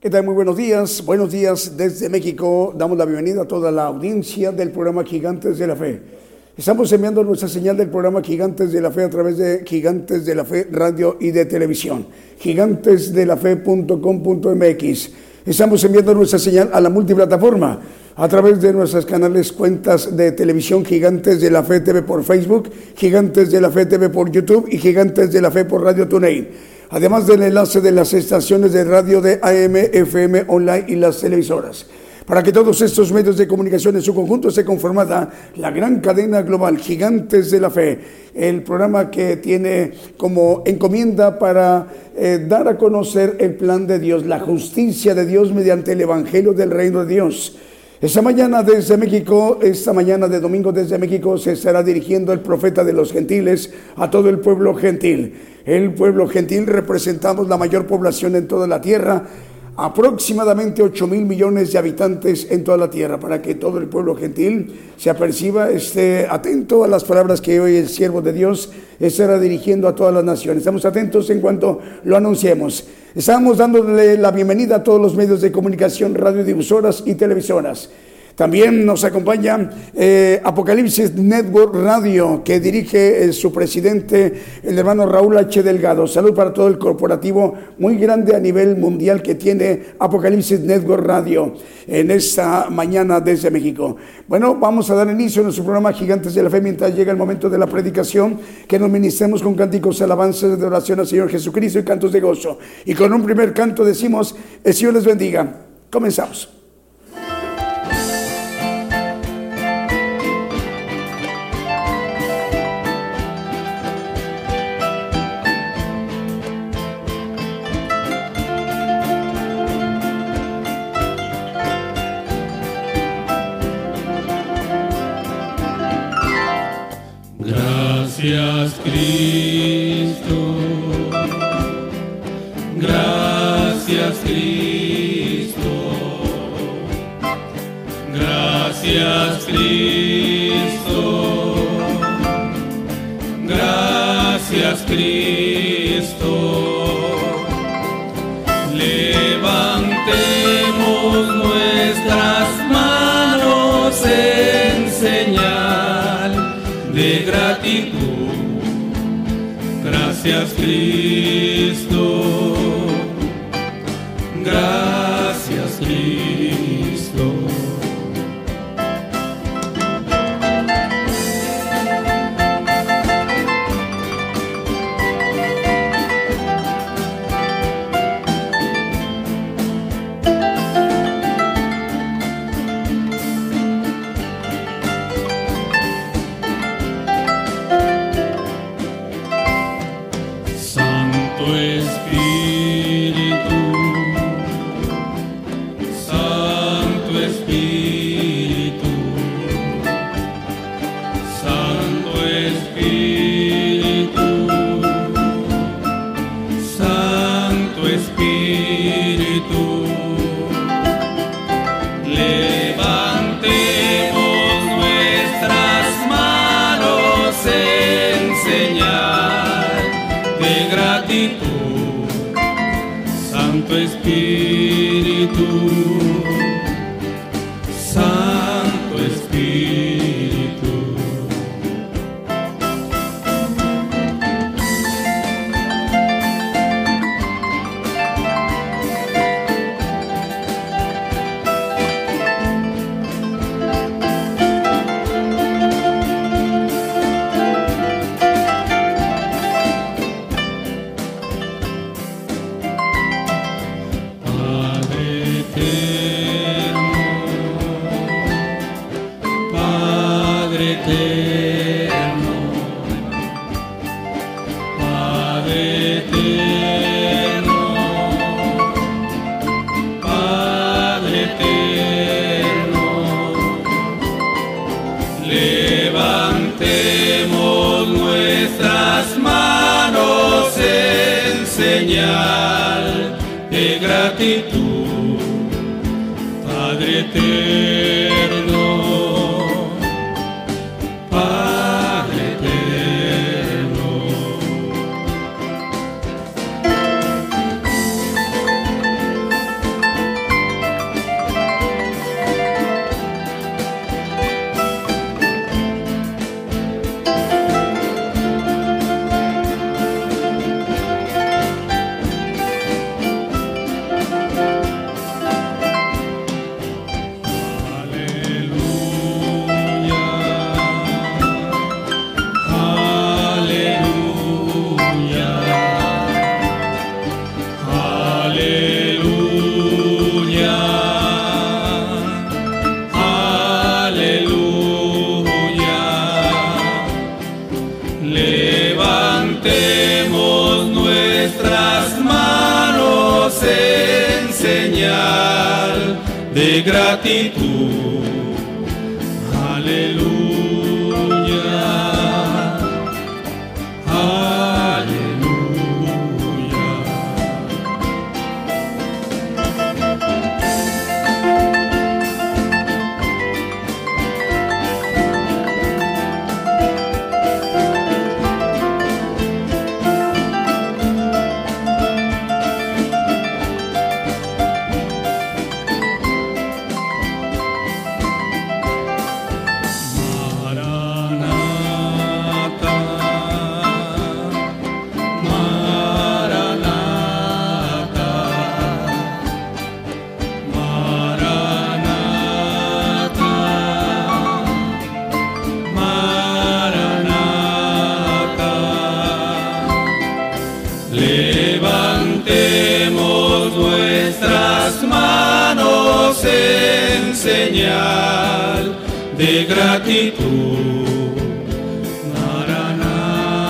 ¿Qué tal? Muy buenos días. Buenos días desde México. Damos la bienvenida a toda la audiencia del programa Gigantes de la Fe. Estamos enviando nuestra señal del programa Gigantes de la Fe a través de Gigantes de la Fe Radio y de Televisión. Gigantesdelafe.com.mx. Estamos enviando nuestra señal a la multiplataforma a través de nuestras canales cuentas de televisión Gigantes de la Fe TV por Facebook, Gigantes de la Fe TV por YouTube y Gigantes de la Fe por Radio TuneIn además del enlace de las estaciones de radio de AM, FM, online y las televisoras. Para que todos estos medios de comunicación en su conjunto se conformada la gran cadena global Gigantes de la Fe, el programa que tiene como encomienda para eh, dar a conocer el plan de Dios, la justicia de Dios mediante el Evangelio del Reino de Dios. Esta mañana desde México, esta mañana de domingo desde México, se estará dirigiendo el profeta de los gentiles a todo el pueblo gentil. El pueblo gentil representamos la mayor población en toda la tierra, aproximadamente 8 mil millones de habitantes en toda la tierra, para que todo el pueblo gentil se aperciba, esté atento a las palabras que hoy el siervo de Dios estará dirigiendo a todas las naciones. Estamos atentos en cuanto lo anunciemos. Estamos dándole la bienvenida a todos los medios de comunicación, radiodifusoras y televisoras. También nos acompaña eh, Apocalipsis Network Radio, que dirige eh, su presidente, el hermano Raúl H. Delgado. Salud para todo el corporativo muy grande a nivel mundial que tiene Apocalipsis Network Radio en esta mañana desde México. Bueno, vamos a dar inicio a nuestro programa Gigantes de la Fe mientras llega el momento de la predicación, que nos ministremos con cánticos, alabanzas de oración al Señor Jesucristo y cantos de gozo. Y con un primer canto decimos, el Señor les bendiga. Comenzamos. Cristo, señal de gratitud. Maranatha,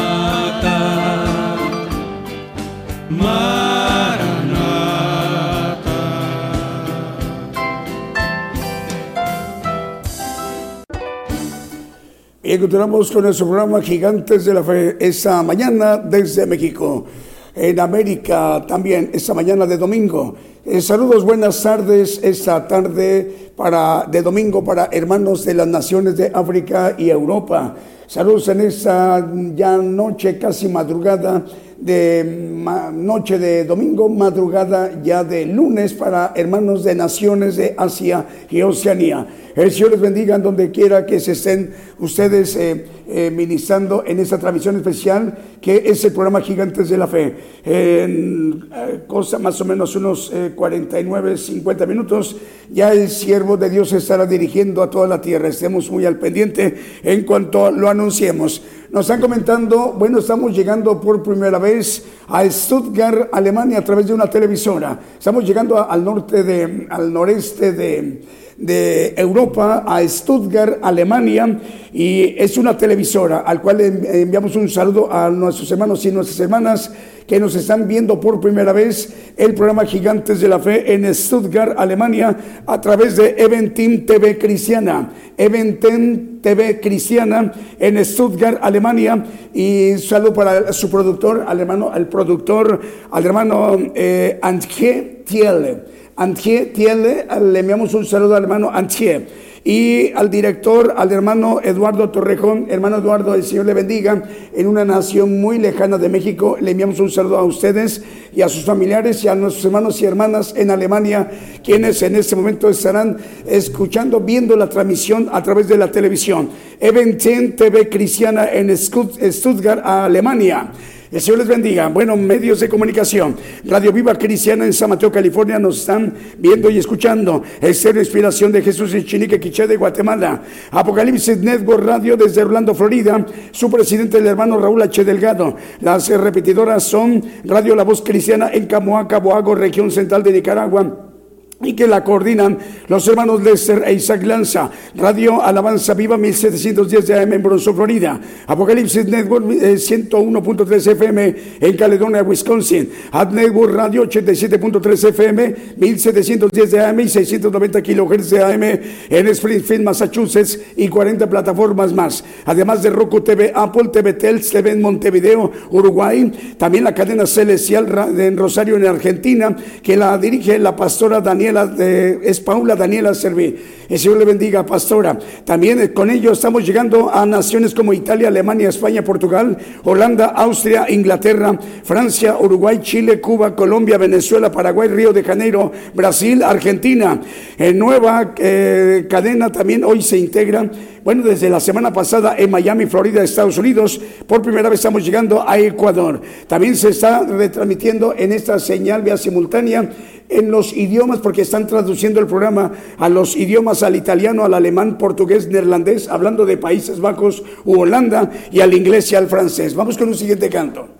Maranatha. Bien, continuamos con nuestro programa Gigantes de la Fe esta mañana desde México. En América también, esta mañana de domingo. Eh, saludos, buenas tardes esta tarde para, de domingo para hermanos de las naciones de África y Europa. Saludos en esta ya noche, casi madrugada de noche de domingo, madrugada ya de lunes para hermanos de naciones de Asia y Oceanía. El Señor les bendiga en donde quiera que se estén ustedes eh, eh, ministrando en esta transmisión especial que es el programa Gigantes de la Fe. En eh, cosa más o menos unos eh, 49, 50 minutos, ya el siervo de Dios estará dirigiendo a toda la tierra. Estemos muy al pendiente en cuanto lo anunciemos. Nos están comentando, bueno, estamos llegando por primera vez a Stuttgart, Alemania, a través de una televisora. Estamos llegando al norte de, al noreste de, de Europa, a Stuttgart, Alemania, y es una televisora al cual en- enviamos un saludo a nuestros hermanos y nuestras hermanas que nos están viendo por primera vez el programa Gigantes de la Fe en Stuttgart, Alemania, a través de Eventim TV Cristiana. Eventim TV Cristiana en Stuttgart, Alemania. Y saludo para su productor, al hermano, productor, al hermano eh, Thiele. Antje Thiele, le enviamos un saludo al hermano Antje y al director, al hermano Eduardo Torrejón. Hermano Eduardo, el Señor le bendiga. En una nación muy lejana de México, le enviamos un saludo a ustedes y a sus familiares y a nuestros hermanos y hermanas en Alemania, quienes en este momento estarán escuchando, viendo la transmisión a través de la televisión. Eventen TV Cristiana en Stutt- Stuttgart, Alemania. El Señor les bendiga. Bueno, medios de comunicación. Radio Viva Cristiana en San Mateo, California, nos están viendo y escuchando. Estéreo Inspiración de Jesús en Chinique, Quiché de Guatemala. Apocalipsis Network Radio desde Orlando, Florida. Su presidente, el hermano Raúl H. Delgado. Las repetidoras son Radio La Voz Cristiana en Camoaca, Boago, región central de Nicaragua. Y que la coordinan los hermanos Lester e Isaac Lanza. Radio Alabanza Viva 1710 de AM en Bronzo, Florida. Apocalipsis Network 101.3 eh, FM en Caledonia, Wisconsin. Ad Network Radio 87.3 FM 1710 de AM y 690 kHz de AM en Springfield, Massachusetts y 40 plataformas más. Además de Roku TV, Apple TV, Tels TV en Montevideo, Uruguay. También la cadena celestial en Rosario, en Argentina, que la dirige la pastora Es Paula Daniela Serví. El Señor le bendiga, pastora. También eh, con ello estamos llegando a naciones como Italia, Alemania, España, Portugal, Holanda, Austria, Inglaterra, Francia, Uruguay, Chile, Cuba, Colombia, Venezuela, Paraguay, Río de Janeiro, Brasil, Argentina. En nueva eh, cadena también hoy se integra bueno, desde la semana pasada en Miami, Florida, Estados Unidos, por primera vez estamos llegando a Ecuador. También se está retransmitiendo en esta señal vía simultánea en los idiomas, porque están traduciendo el programa a los idiomas, al italiano, al alemán, portugués, neerlandés, hablando de Países Bajos u Holanda, y al inglés y al francés. Vamos con un siguiente canto.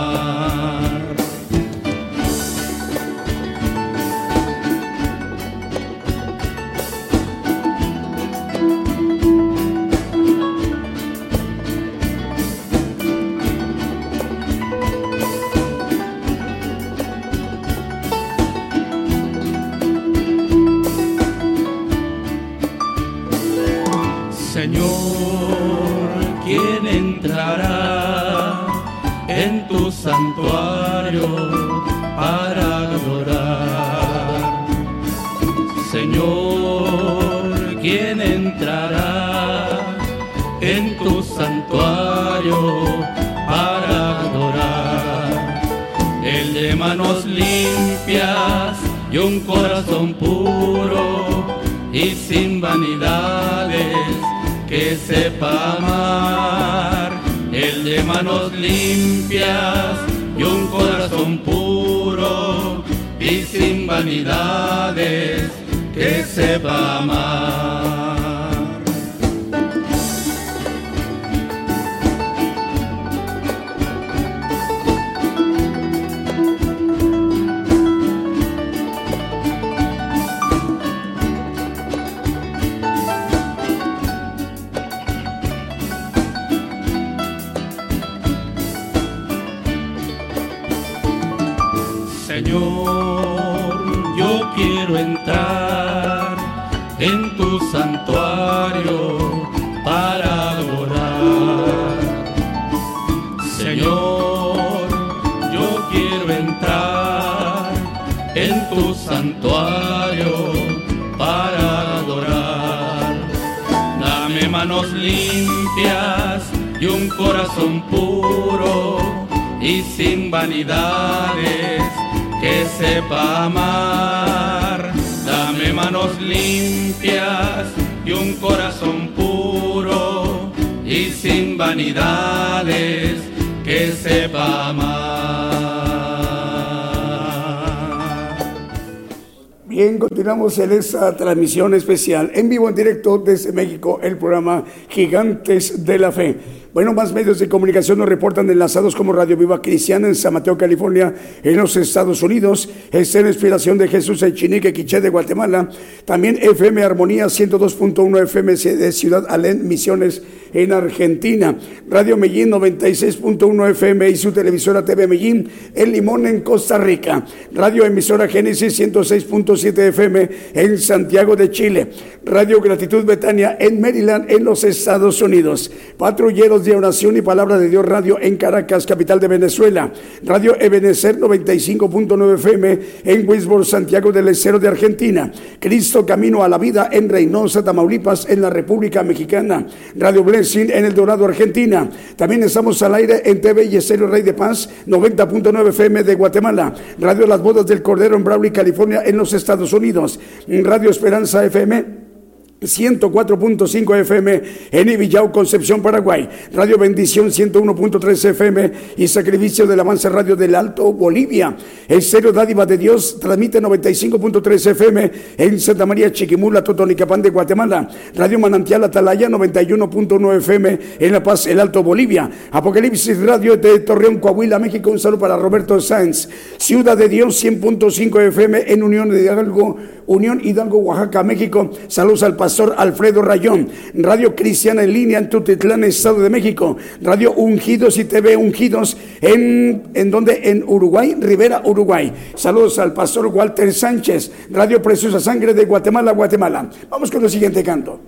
manos limpias y un corazón puro y sin vanidades que sepa amar. El de manos limpias y un corazón puro y sin vanidades que sepa amar. limpias y un corazón puro y sin vanidades que sepa amar. Dame manos limpias y un corazón puro y sin vanidades que sepa amar. Bien, continuamos en esta transmisión especial en vivo, en directo desde México, el programa Gigantes de la Fe. Bueno, más medios de comunicación nos reportan enlazados como Radio Viva Cristiana en San Mateo, California, en los Estados Unidos, Estén Inspiración de Jesús en Chinique, Quiché de Guatemala, también FM Armonía 102.1 FM de Ciudad Alén, Misiones en Argentina, Radio Medellín 96.1 FM y su televisora TV Medellín, El Limón en Costa Rica, Radio Emisora Génesis 106.7 FM en Santiago de Chile, Radio Gratitud Betania en Maryland, en los Estados Unidos, Patrulleros de Oración y Palabra de Dios Radio en Caracas, capital de Venezuela. Radio Ebenecer 95.9 FM en Wisborne, Santiago del Estero de Argentina. Cristo Camino a la Vida en Reynosa, Tamaulipas, en la República Mexicana. Radio Blessing en El Dorado, Argentina. También estamos al aire en TV y Estéreo Rey de Paz 90.9 FM de Guatemala. Radio Las Bodas del Cordero en Brawley, California, en los Estados Unidos. Radio Esperanza FM 104.5 FM en Ibillau, Concepción, Paraguay. Radio Bendición 101.3 FM y Sacrificio del Avance Radio del Alto, Bolivia. El Cero Dádiva de Dios transmite 95.3 FM en Santa María Chiquimula, Totonicapán de Guatemala. Radio Manantial Atalaya 91.9 FM en La Paz, el Alto, Bolivia. Apocalipsis Radio de Torreón, Coahuila, México. Un saludo para Roberto Sáenz. Ciudad de Dios 100.5 FM en Unión de Hidalgo, Unión Hidalgo, Oaxaca, México. Saludos al pastor Alfredo Rayón, Radio Cristiana en línea en Tutitlán, Estado de México, Radio Ungidos y TV Ungidos en, en donde en Uruguay, Rivera, Uruguay. Saludos al pastor Walter Sánchez, Radio Preciosa Sangre de Guatemala, Guatemala. Vamos con el siguiente canto.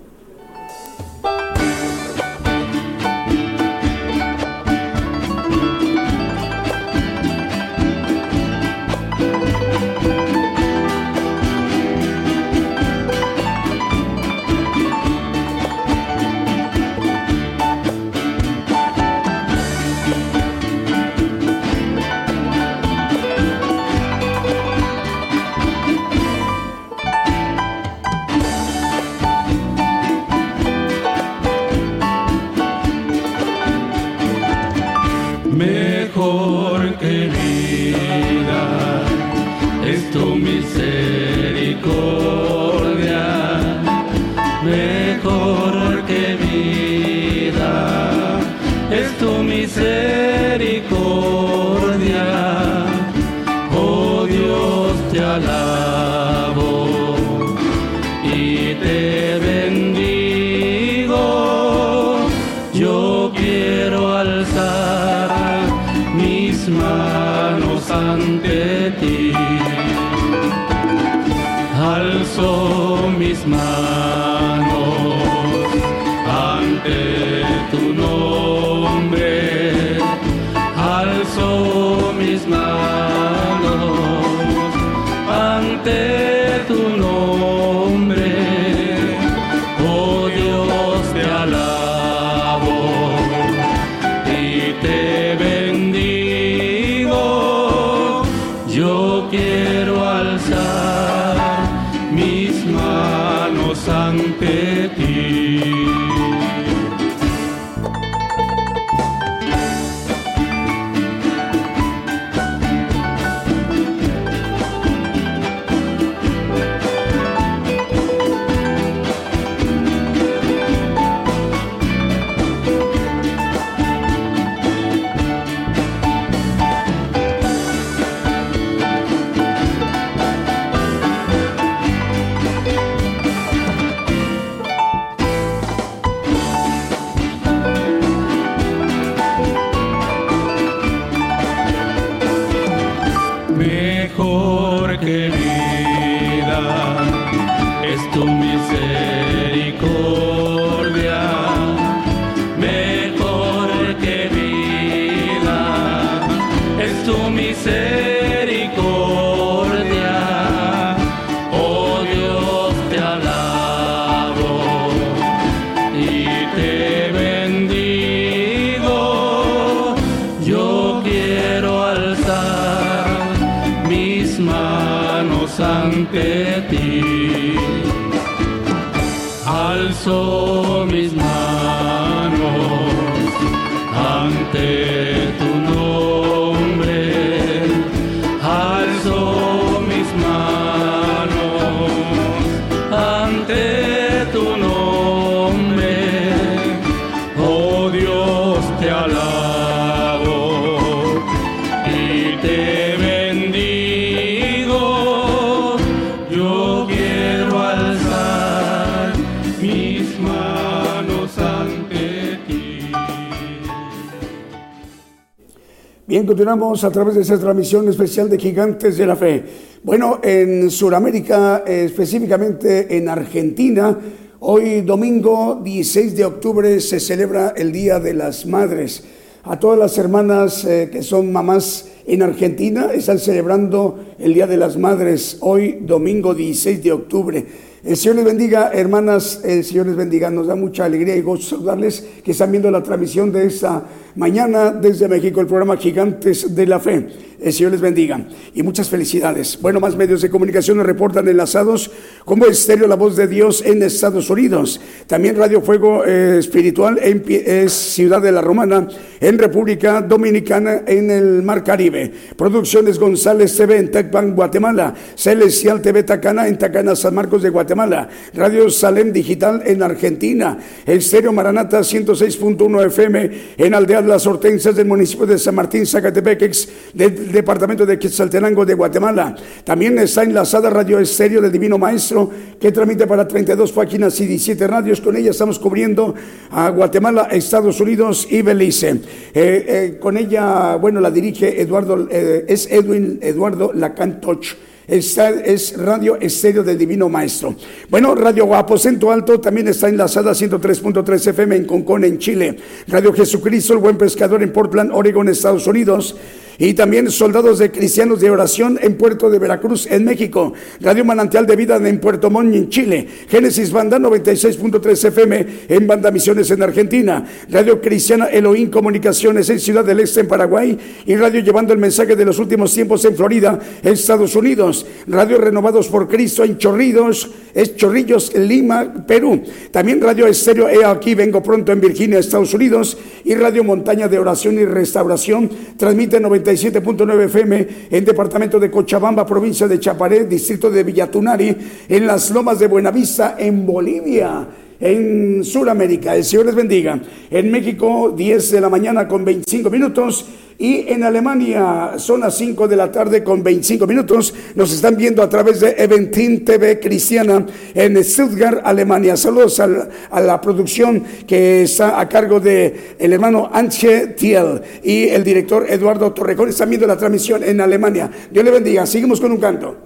Continuamos a través de esta transmisión especial de Gigantes de la Fe. Bueno, en Sudamérica, eh, específicamente en Argentina, hoy domingo 16 de octubre se celebra el Día de las Madres. A todas las hermanas eh, que son mamás en Argentina están celebrando el Día de las Madres hoy domingo 16 de octubre. El Señor les bendiga, hermanas, el Señor les bendiga. Nos da mucha alegría y gozo saludarles que están viendo la transmisión de esta mañana desde México, el programa Gigantes de la Fe. El Señor les bendiga y muchas felicidades. Bueno, más medios de comunicación nos reportan enlazados como Estéreo La Voz de Dios en Estados Unidos. También Radio Fuego eh, Espiritual en, Ciudad de la Romana en República Dominicana en el Mar Caribe. Producciones González TV en Tecpan, Guatemala. Celestial TV Tacana en Tacana, San Marcos de Guatemala. Radio Salem Digital en Argentina. Estéreo Maranata 106.1 FM en Aldeas Las Hortensias del municipio de San Martín, Zacatepec, ex del departamento de Quetzaltenango de Guatemala. También está enlazada Radio Estéreo del Divino Maestro que transmite para 32 páginas y 17 radios. Con ella estamos cubriendo a Guatemala, Estados Unidos y Belice. Eh, eh, con ella, bueno, la dirige Eduardo, eh, es Edwin Eduardo Lacantoch. Es Radio Estéreo del Divino Maestro. Bueno, Radio Aposento Alto también está enlazada a 103.3 FM en Concón, en Chile. Radio Jesucristo, el Buen Pescador en Portland, Oregon, Estados Unidos. Y también Soldados de Cristianos de Oración en Puerto de Veracruz, en México. Radio Manantial de Vida en Puerto Montt, en Chile. Génesis Banda 96.3 FM en Banda Misiones en Argentina. Radio Cristiana Elohim Comunicaciones en Ciudad del Este, en Paraguay. Y Radio Llevando el Mensaje de los Últimos Tiempos en Florida, Estados Unidos. Radio Renovados por Cristo en Chorrillos, es Chorrillos, Lima, Perú. También Radio Estéreo He aquí, vengo pronto en Virginia, Estados Unidos. Y Radio Montaña de Oración y Restauración transmite 97.9 FM en Departamento de Cochabamba, provincia de Chaparé, distrito de Villatunari, en las Lomas de Buenavista, en Bolivia. En Sudamérica, el Señor les bendiga. En México, 10 de la mañana con 25 minutos. Y en Alemania son las 5 de la tarde con 25 minutos. Nos están viendo a través de Eventin TV Cristiana en Stuttgart, Alemania. Saludos al- a, la producción que está a cargo de el hermano Anche Thiel y el director Eduardo Torrejón. Están viendo la transmisión en Alemania. Dios le bendiga. Seguimos con un canto.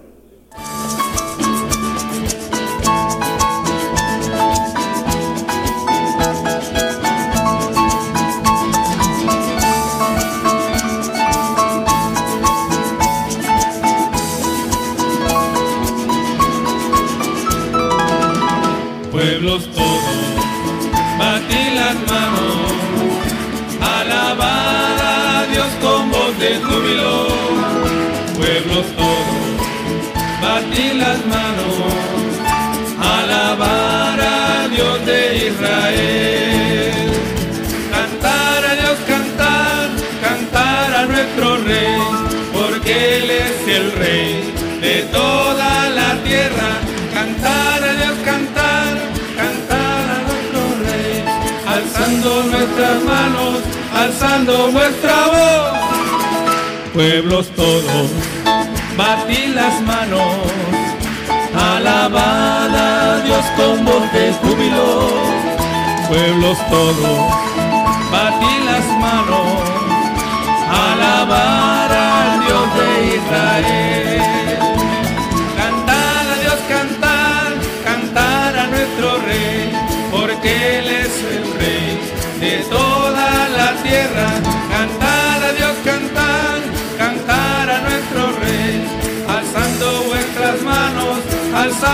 Alzando nuestra voz. Pueblos todos, batí las manos, alabad a Dios con voz de júbilo. Pueblos todos,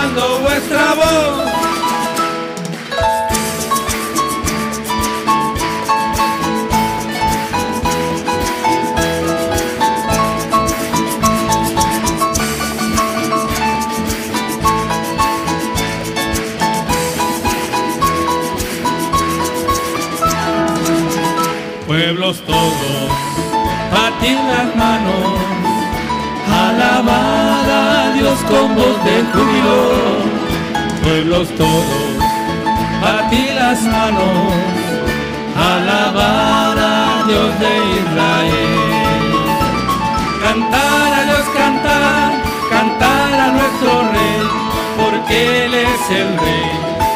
escuchando vuestra voz. Pueblos todos, a ti las manos Dios con voz de júbilo, pueblos todos, batir las manos, alabar a Dios de Israel, cantar a Dios, cantar, cantar a nuestro Rey, porque Él es el Rey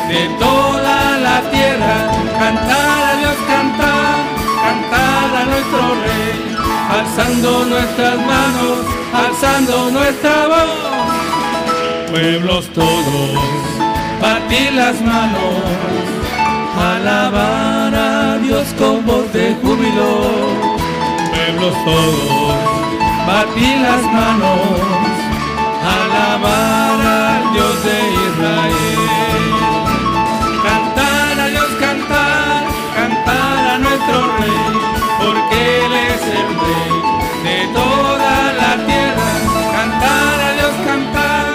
de toda la tierra, cantar a Dios, cantar, cantar a nuestro Rey, alzando nuestras manos, alzando nuestra voz. Pueblos todos, batir las manos, alabar a Dios con voz de júbilo. Pueblos todos, batir las manos, alabar al Dios de Israel. Cantar a Dios, cantar, cantar a nuestro Rey, el Rey de toda la tierra. Cantar a Dios, cantar,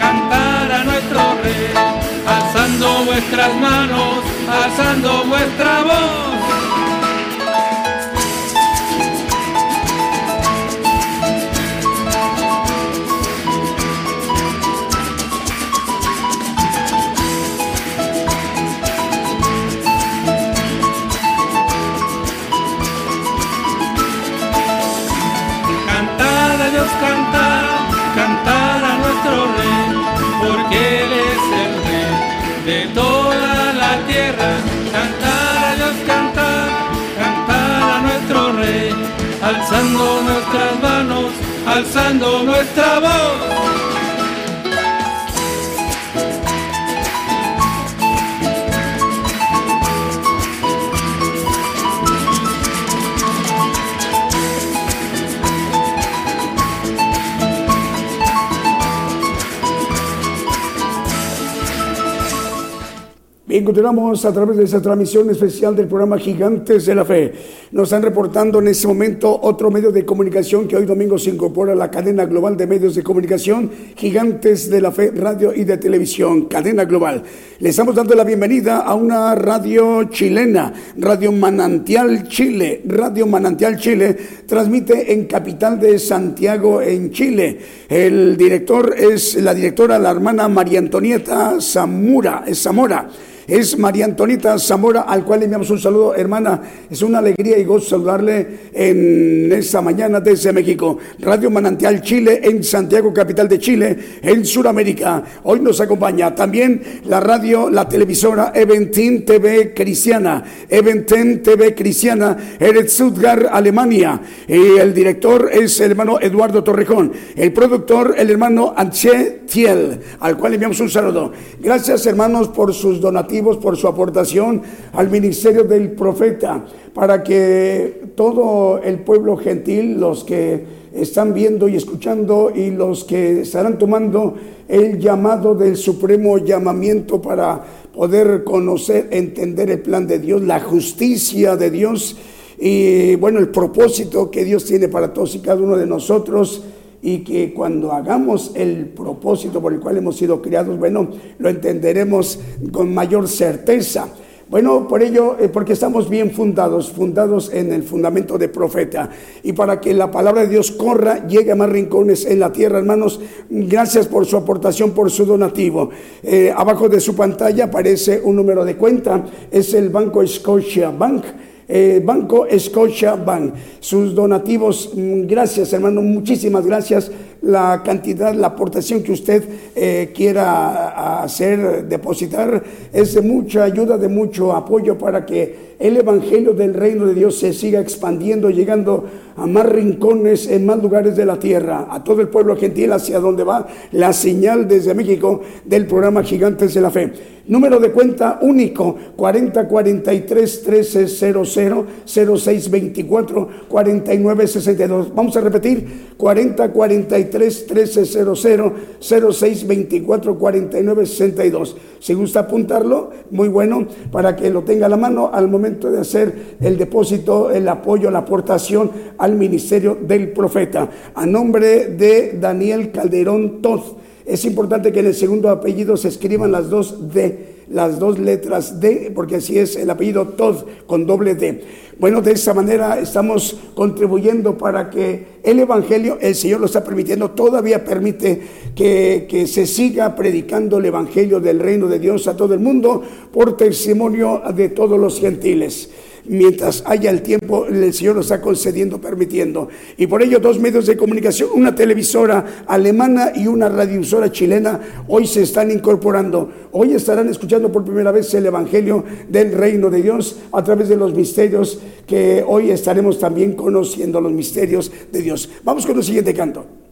cantar a nuestro Rey, alzando vuestras manos, alzando vuestra voz. Alzando nuestras manos, alzando nuestra voz. Bien, continuamos a través de esa transmisión especial del programa Gigantes de la Fe. Nos están reportando en este momento otro medio de comunicación que hoy domingo se incorpora a la cadena global de medios de comunicación Gigantes de la Fe, radio y de televisión, cadena global. Le estamos dando la bienvenida a una radio chilena, Radio Manantial Chile. Radio Manantial Chile transmite en capital de Santiago, en Chile. El director es la directora, la hermana María Antonieta Zamora. Zamora es María Antonita Zamora, al cual le enviamos un saludo, hermana. Es una alegría y gozo saludarle en esta mañana desde México. Radio Manantial Chile en Santiago, capital de Chile, en Sudamérica. Hoy nos acompaña también la radio, la televisora Eventin TV Cristiana. Eventin TV Cristiana, Stuttgart, Alemania. El director es el hermano Eduardo Torrejón. El productor, el hermano Anche Thiel, al cual le enviamos un saludo. Gracias, hermanos, por sus donativos por su aportación al ministerio del profeta, para que todo el pueblo gentil, los que están viendo y escuchando y los que estarán tomando el llamado del supremo llamamiento para poder conocer, entender el plan de Dios, la justicia de Dios y bueno, el propósito que Dios tiene para todos y cada uno de nosotros y que cuando hagamos el propósito por el cual hemos sido criados, bueno, lo entenderemos con mayor certeza. Bueno, por ello, eh, porque estamos bien fundados, fundados en el fundamento de profeta. Y para que la palabra de Dios corra, llegue a más rincones en la tierra, hermanos, gracias por su aportación, por su donativo. Eh, abajo de su pantalla aparece un número de cuenta, es el Banco Scotia Bank. Eh, Banco Scotia Bank. Sus donativos, mm, gracias hermano, muchísimas gracias. La cantidad, la aportación que usted eh, quiera hacer, depositar, es de mucha ayuda, de mucho apoyo para que el Evangelio del Reino de Dios se siga expandiendo, llegando a más rincones, en más lugares de la tierra, a todo el pueblo gentil hacia donde va la señal desde México del programa Gigantes de la Fe. Número de cuenta único 4043 1300 0624 4962. Vamos a repetir 4043 1300 0624 4962. Si gusta apuntarlo, muy bueno para que lo tenga a la mano al momento de hacer el depósito, el apoyo, la aportación al ministerio del profeta. A nombre de Daniel Calderón Toz. Es importante que en el segundo apellido se escriban las dos D las dos letras D, porque así es el apellido Todd con doble D. Bueno, de esa manera estamos contribuyendo para que el Evangelio, el Señor lo está permitiendo, todavía permite que, que, se siga predicando el Evangelio del reino de Dios a todo el mundo por testimonio de todos los gentiles mientras haya el tiempo, el Señor nos está concediendo, permitiendo. Y por ello dos medios de comunicación, una televisora alemana y una radiodifusora chilena, hoy se están incorporando. Hoy estarán escuchando por primera vez el Evangelio del Reino de Dios a través de los misterios que hoy estaremos también conociendo, los misterios de Dios. Vamos con el siguiente canto.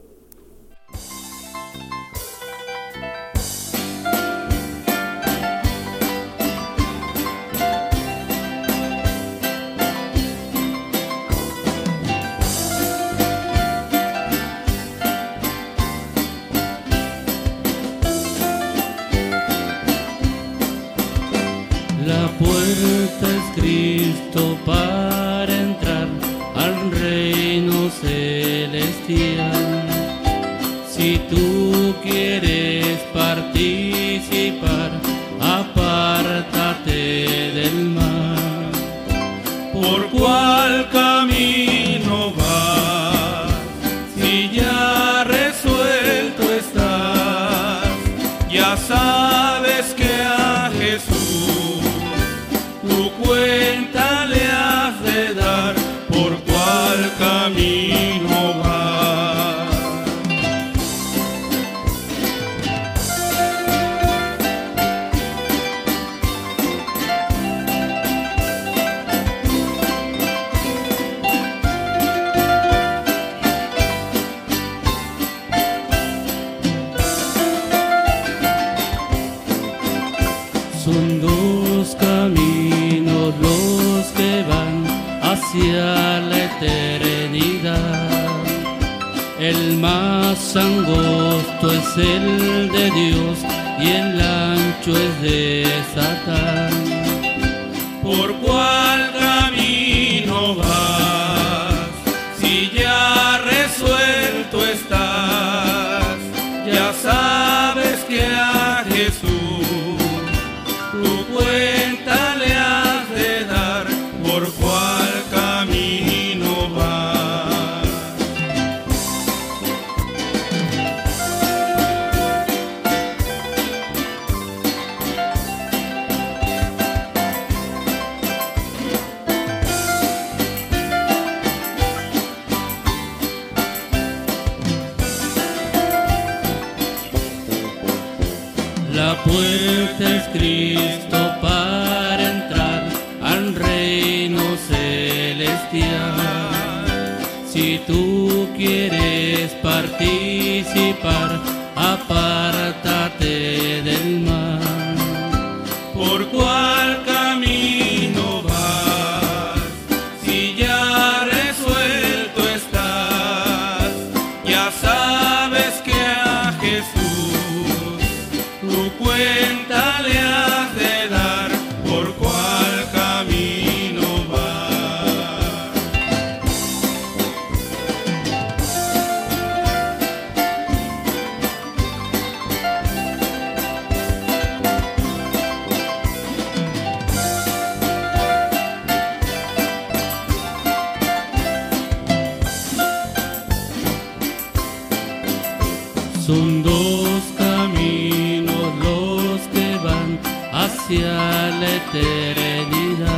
Son dos caminos los que van hacia la eternidad.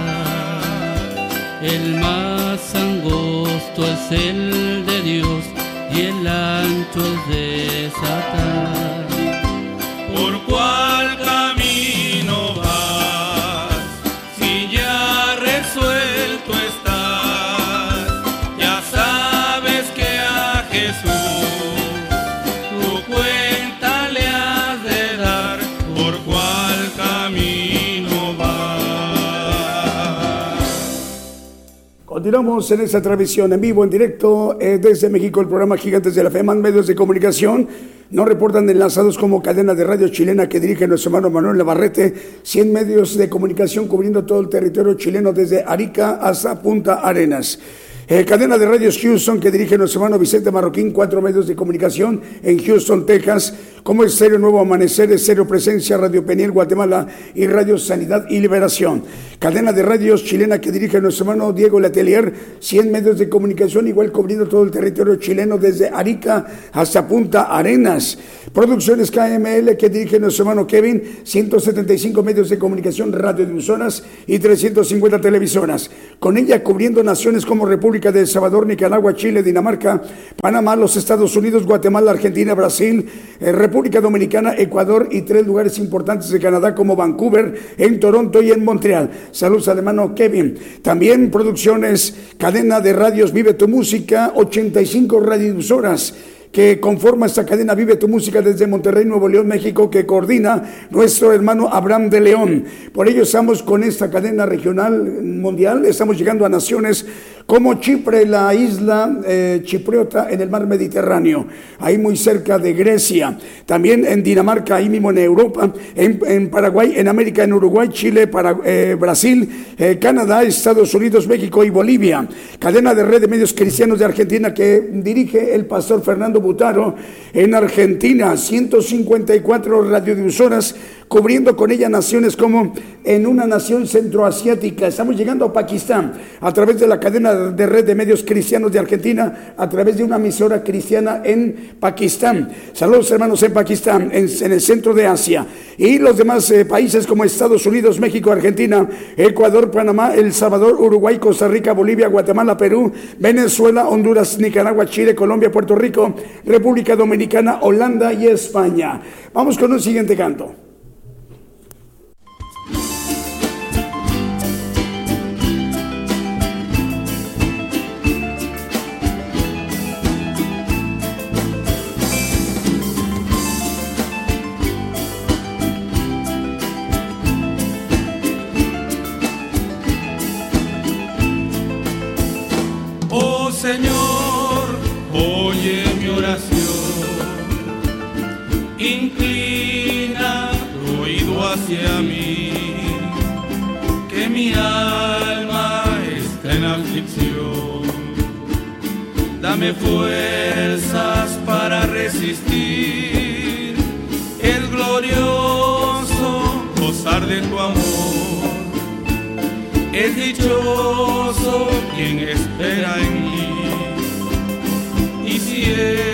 El más angosto es el de Dios y el ancho es de Satanás. En esta transmisión en vivo, en directo, eh, desde México, el programa Gigantes de la Fe, más medios de comunicación. Nos reportan enlazados como cadena de radio chilena que dirige nuestro hermano Manuel Navarrete, 100 medios de comunicación cubriendo todo el territorio chileno desde Arica hasta Punta Arenas. Eh, cadena de radios Houston que dirige nuestro hermano Vicente Marroquín, cuatro medios de comunicación en Houston, Texas, como Estéreo Nuevo Amanecer, Estéreo Presencia, Radio Peniel, Guatemala y Radio Sanidad y Liberación. Cadena de radios chilena que dirige nuestro hermano Diego Letelier, 100 medios de comunicación, igual cubriendo todo el territorio chileno desde Arica hasta Punta Arenas. Producciones KML que dirige nuestro hermano Kevin, 175 medios de comunicación, radiodifusoras y 350 televisoras. Con ella cubriendo naciones como República de El Salvador, Nicaragua, Chile, Dinamarca, Panamá, los Estados Unidos, Guatemala, Argentina, Brasil, eh, República Dominicana, Ecuador y tres lugares importantes de Canadá como Vancouver, en Toronto y en Montreal. Saludos al hermano Kevin. También producciones, cadena de radios Vive tu Música, 85 radiodifusoras que conforma esta cadena Vive tu Música desde Monterrey, Nuevo León, México, que coordina nuestro hermano Abraham de León. Por ello estamos con esta cadena regional mundial, estamos llegando a naciones como Chipre, la isla eh, chipriota en el mar Mediterráneo, ahí muy cerca de Grecia, también en Dinamarca, ahí mismo en Europa, en, Paraguay, en América, en Uruguay, Chile, eh, Brasil, eh, Canadá, Estados Unidos, México y Bolivia. Cadena de red de medios cristianos de Argentina que dirige el pastor Fernando Butaro en Argentina, 154 radiodifusoras cubriendo con ella naciones como en una nación centroasiática. Estamos llegando a Pakistán a través de la cadena de red de medios cristianos de Argentina, a través de una emisora cristiana en Pakistán. Saludos hermanos en Pakistán, en, el centro de Asia. Y los demás eh, países como Estados Unidos, México, Argentina, Ecuador, Panamá, El Salvador, Uruguay, Costa Rica, Bolivia, Guatemala, Perú, Venezuela, Honduras, Nicaragua, Chile, Colombia, Puerto Rico, República Dominicana, Holanda y España. Vamos con un siguiente canto. Dame fuerzas para resistir el glorioso gozar de tu amor. Es dichoso quien espera en mí. Y si eres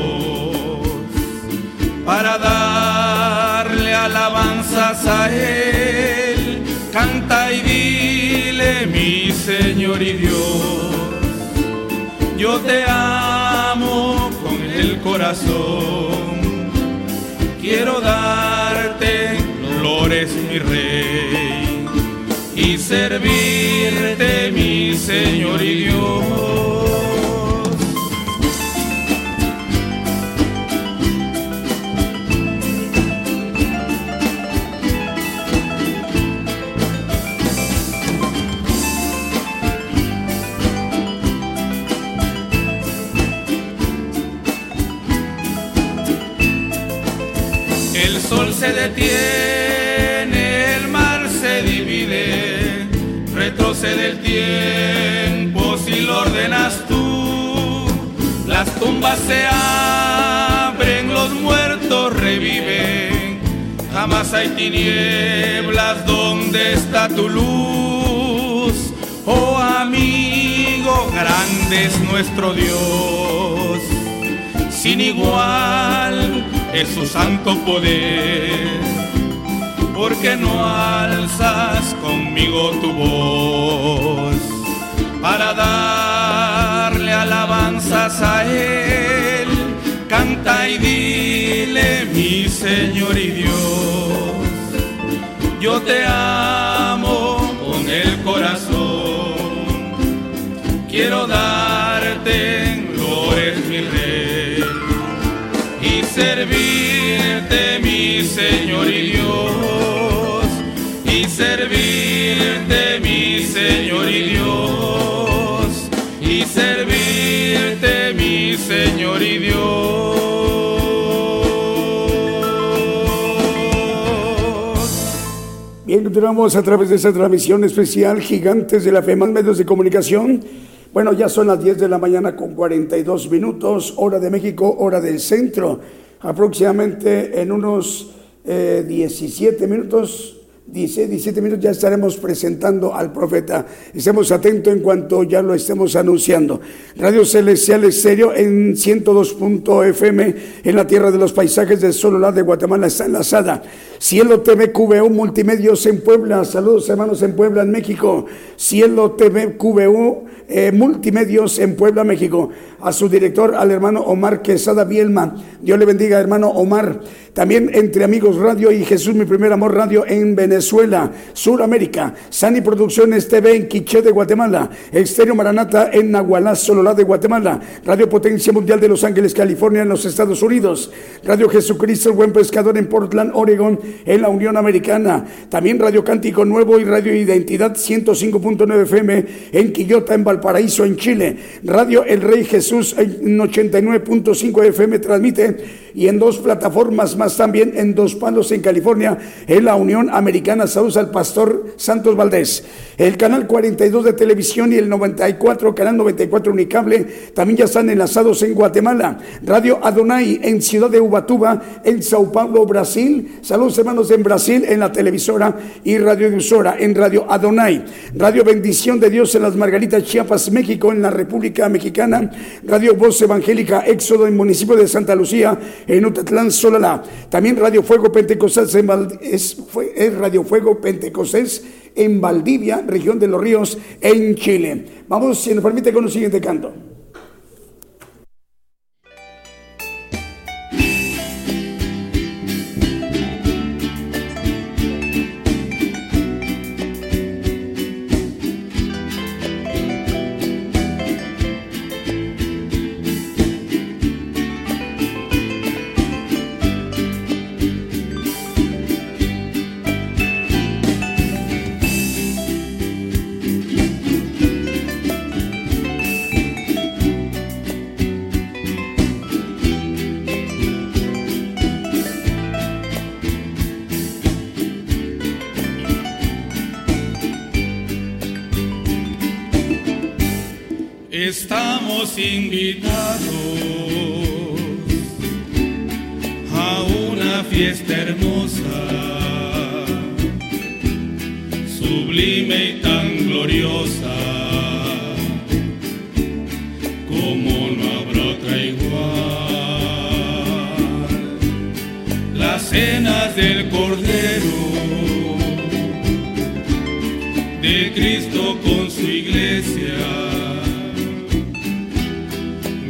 para darle alabanzas a Él. Canta y dile, mi Señor y Dios, yo te amo con el corazón. Quiero darte flores, mi rey y servirte, mi Señor y Dios. Se detiene, el mar se divide retrocede el tiempo si lo ordenas tú. Las tumbas se abren, los muertos reviven. Jamás hay tinieblas donde está tu luz. Oh amigo, grande es nuestro Dios. Sin igual es su santo poder. Porque no alzas conmigo tu voz para darle alabanza amas a Él, canta y dile, mi Señor y Dios, yo te amo Señor y Dios, y servirte, mi Señor y Dios, y servirte, mi Señor y Dios. Bien, continuamos a través de esta transmisión especial Gigantes de la Fe, más medios de comunicación. Bueno, ya son las 10 de la mañana con 42 minutos, hora de México, hora del centro. Aproximadamente en unos eh, 17 minutos, 16, 17 minutos ya estaremos presentando al profeta. Estemos atentos en cuanto ya lo estemos anunciando. Radio Celestial Estéreo en 102.fm en la tierra de los paisajes del Sololá de Guatemala está enlazada. Cielo TV QVU Multimedios en Puebla. Saludos hermanos en Puebla, en México. Cielo TV QVU eh, Multimedios en Puebla, México. A su director, al hermano Omar Quesada Bielma. Dios le bendiga, hermano Omar. También entre Amigos Radio y Jesús, mi primer amor radio en Venezuela, Suramérica. Sani Producciones TV en Quiché de Guatemala. Exterior Maranata en Nahualá, Sololá de Guatemala. Radio Potencia Mundial de Los Ángeles, California, en los Estados Unidos. Radio Jesucristo, el Buen Pescador en Portland, Oregon, en la Unión Americana. También Radio Cántico Nuevo y Radio Identidad 105.9 FM en Quillota, en Valparaíso, en Chile. Radio El Rey Jesús en 89.5 FM transmite y en dos plataformas más también en Dos Palos en California, en la Unión Americana. Saludos al pastor Santos Valdés. El canal 42 de televisión y el 94, canal 94 Unicable, también ya están enlazados en Guatemala. Radio Adonai en Ciudad de Ubatuba, en Sao Paulo, Brasil. Saludos hermanos en Brasil, en la televisora y radiodifusora, en Radio Adonai. Radio Bendición de Dios en las Margaritas, Chiapas, México, en la República Mexicana. Radio Voz Evangélica Éxodo en municipio de Santa Lucía, en Utatlán, Solala. También Radio Fuego Pentecostés en es Radio Fuego Pentecostés en Valdivia, región de los ríos, en Chile. Vamos, si nos permite, con un siguiente canto. Estamos invitados a una fiesta hermosa, sublime y tan gloriosa, como no habrá otra igual. Las cenas del Cordero de Cristo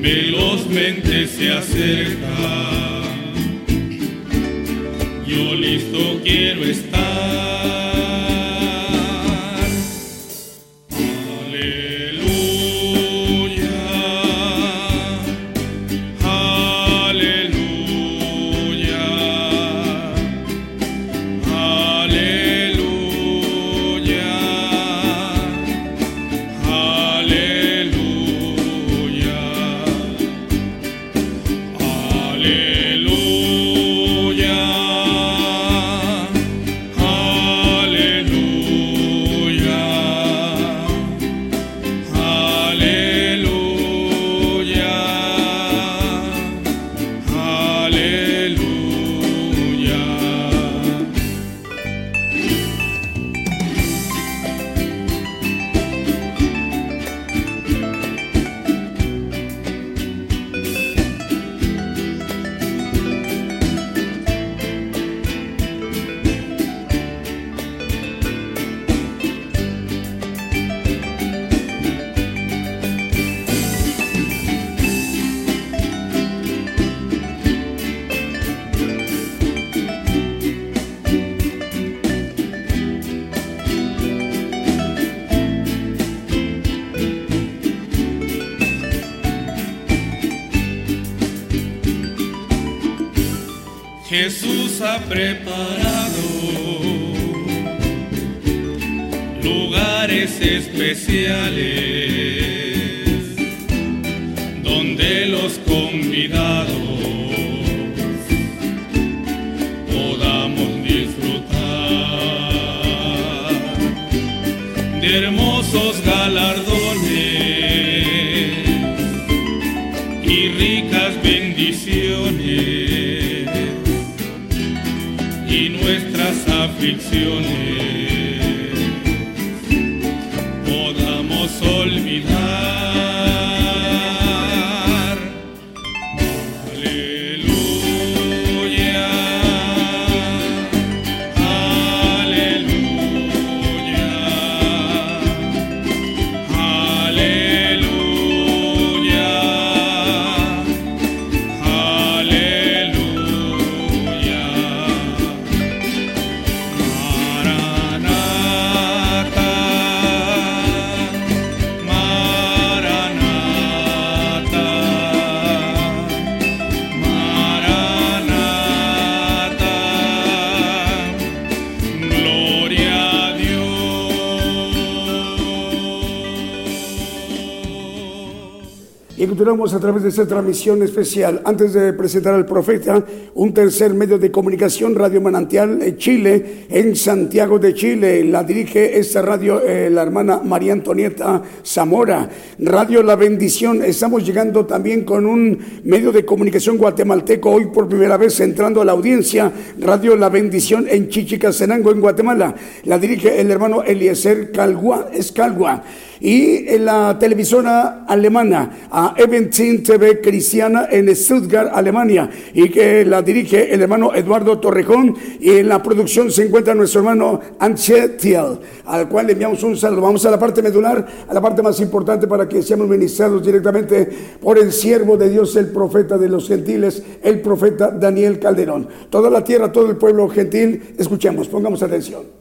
velozmente se acerca. Jesús ha preparado lugares especiales donde los convidados nuestras continuamos a través de esta transmisión especial. Antes de presentar al profeta, un tercer medio de comunicación, Radio Manantial Chile, en Santiago de Chile. La dirige esta radio eh, la hermana María Antonieta Zamora. Radio La Bendición. Estamos llegando también con un medio de comunicación guatemalteco, hoy por primera vez entrando a la audiencia. Radio La Bendición en Chichicastenango, en Guatemala. La dirige el hermano Eliezer Calgua, Escalgua y en la televisora alemana a Eventin TV Cristiana en Stuttgart, Alemania, y que la dirige el hermano Eduardo Torrejón, y en la producción se encuentra nuestro hermano Anche Thiel, al cual le enviamos un saludo. Vamos a la parte medular, a la parte más importante para que seamos ministrados directamente por el siervo de Dios, el profeta de los gentiles, el profeta Daniel Calderón. Toda la tierra, todo el pueblo gentil, escuchemos, pongamos atención.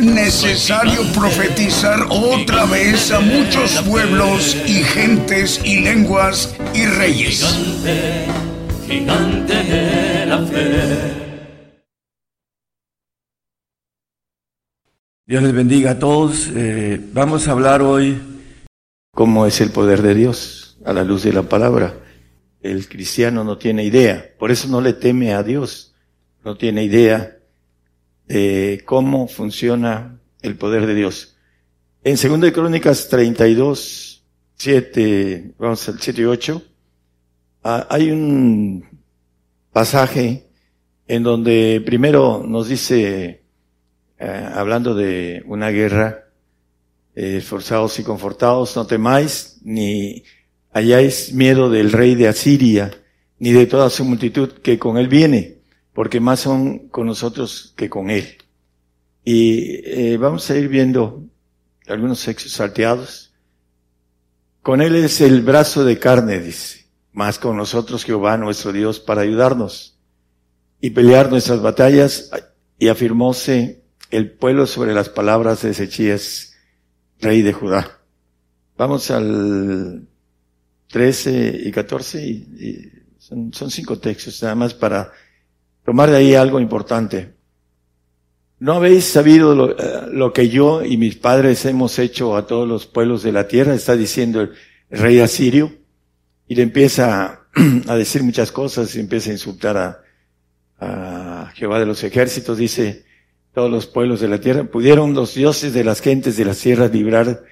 necesario profetizar otra vez a muchos pueblos y gentes y lenguas y reyes. Gigante, gigante de la fe. Dios les bendiga a todos. Eh, vamos a hablar hoy cómo es el poder de Dios a la luz de la palabra. El cristiano no tiene idea, por eso no le teme a Dios, no tiene idea de cómo funciona el poder de Dios. En 2 Crónicas 32, 7, vamos al 7 y 8, ah, hay un pasaje en donde primero nos dice, eh, hablando de una guerra, eh, esforzados y confortados, no temáis, ni hayáis miedo del rey de Asiria, ni de toda su multitud que con él viene, porque más son con nosotros que con él. Y eh, vamos a ir viendo algunos sexos salteados. Con él es el brazo de carne, dice, más con nosotros Jehová nuestro Dios para ayudarnos y pelear nuestras batallas. Y afirmóse el pueblo sobre las palabras de Ezechías, rey de Judá. Vamos al 13 y 14, y, son, son, cinco textos, nada más para tomar de ahí algo importante. ¿no habéis sabido lo, eh, lo, que yo y mis padres hemos hecho a todos los pueblos de la tierra? Está diciendo el, rey asirio. Y le empieza a decir muchas cosas y empieza a insultar a, a Jehová de los ejércitos. Dice, todos los pueblos de la tierra, ¿pudieron los dioses de las gentes de las tierras librar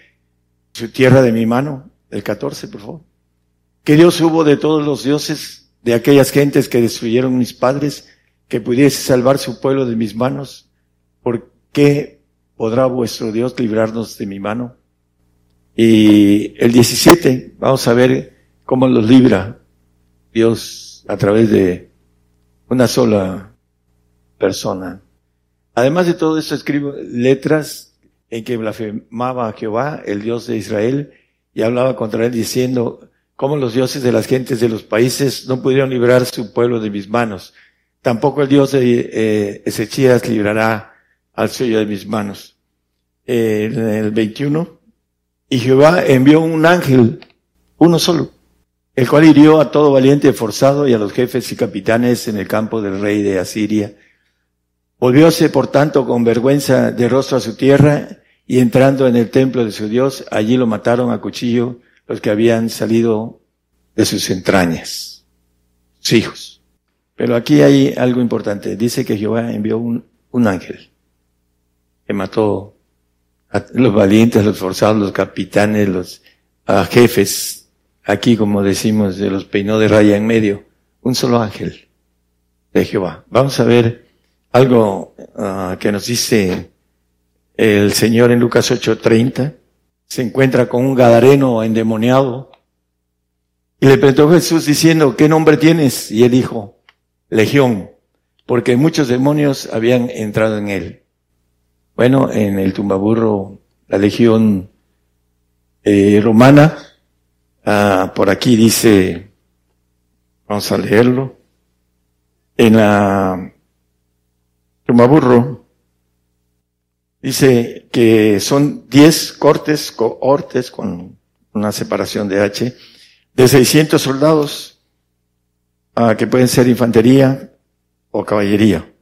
su tierra de mi mano? El 14, por favor. ¿Qué Dios hubo de todos los dioses de aquellas gentes que destruyeron mis padres? que pudiese salvar su pueblo de mis manos, ¿por qué podrá vuestro Dios librarnos de mi mano? Y el 17, vamos a ver cómo los libra Dios a través de una sola persona. Además de todo esto, escribo letras en que blasfemaba a Jehová, el Dios de Israel, y hablaba contra él diciendo, cómo los dioses de las gentes de los países no pudieron librar su pueblo de mis manos. Tampoco el Dios de eh, Ezequías librará al suyo de mis manos. Eh, en el 21. Y Jehová envió un ángel, uno solo, el cual hirió a todo valiente forzado y a los jefes y capitanes en el campo del rey de Asiria. Volvióse, por tanto, con vergüenza de rostro a su tierra y entrando en el templo de su Dios, allí lo mataron a cuchillo los que habían salido de sus entrañas, sus hijos. Pero aquí hay algo importante. Dice que Jehová envió un, un ángel que mató a los valientes, los forzados, los capitanes, los jefes. Aquí, como decimos, de los peinó de raya en medio. Un solo ángel de Jehová. Vamos a ver algo ah, que nos dice el Señor en Lucas 8:30. Se encuentra con un gadareno endemoniado. Y le preguntó Jesús diciendo, ¿qué nombre tienes? Y él dijo, legión, porque muchos demonios habían entrado en él. Bueno, en el tumbaburro, la legión eh, romana, ah, por aquí dice, vamos a leerlo, en la tumbaburro, dice que son diez cortes, cohortes con una separación de H, de 600 soldados Ah, que pueden ser infantería o caballería.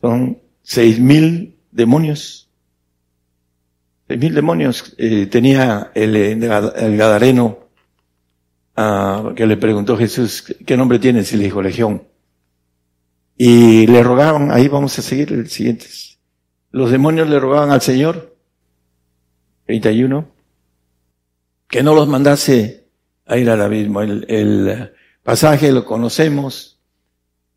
Son seis mil demonios. Seis mil demonios eh, tenía el, el Gadareno ah, que le preguntó Jesús, ¿qué nombre tienes? Y le dijo Legión. Y le rogaban, ahí vamos a seguir el siguiente. Los demonios le rogaban al Señor, 31, que no los mandase a ir al abismo. El, el, pasaje lo conocemos,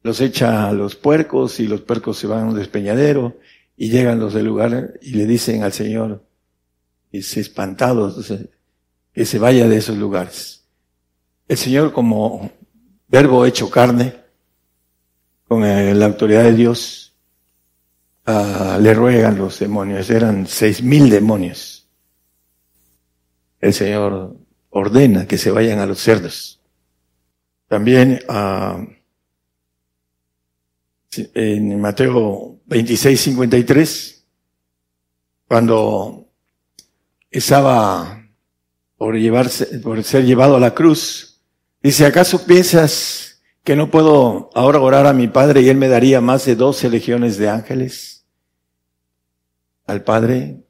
los echa a los puercos y los puercos se van a un despeñadero y llegan los del lugar y le dicen al Señor, y espantados, que se vaya de esos lugares. El Señor como verbo hecho carne, con la autoridad de Dios, uh, le ruegan los demonios, eran seis mil demonios. El Señor ordena que se vayan a los cerdos. También uh, en Mateo 26, 53, cuando estaba por, llevarse, por ser llevado a la cruz, dice, ¿acaso piensas que no puedo ahora orar a mi Padre y Él me daría más de doce legiones de ángeles? Al Padre,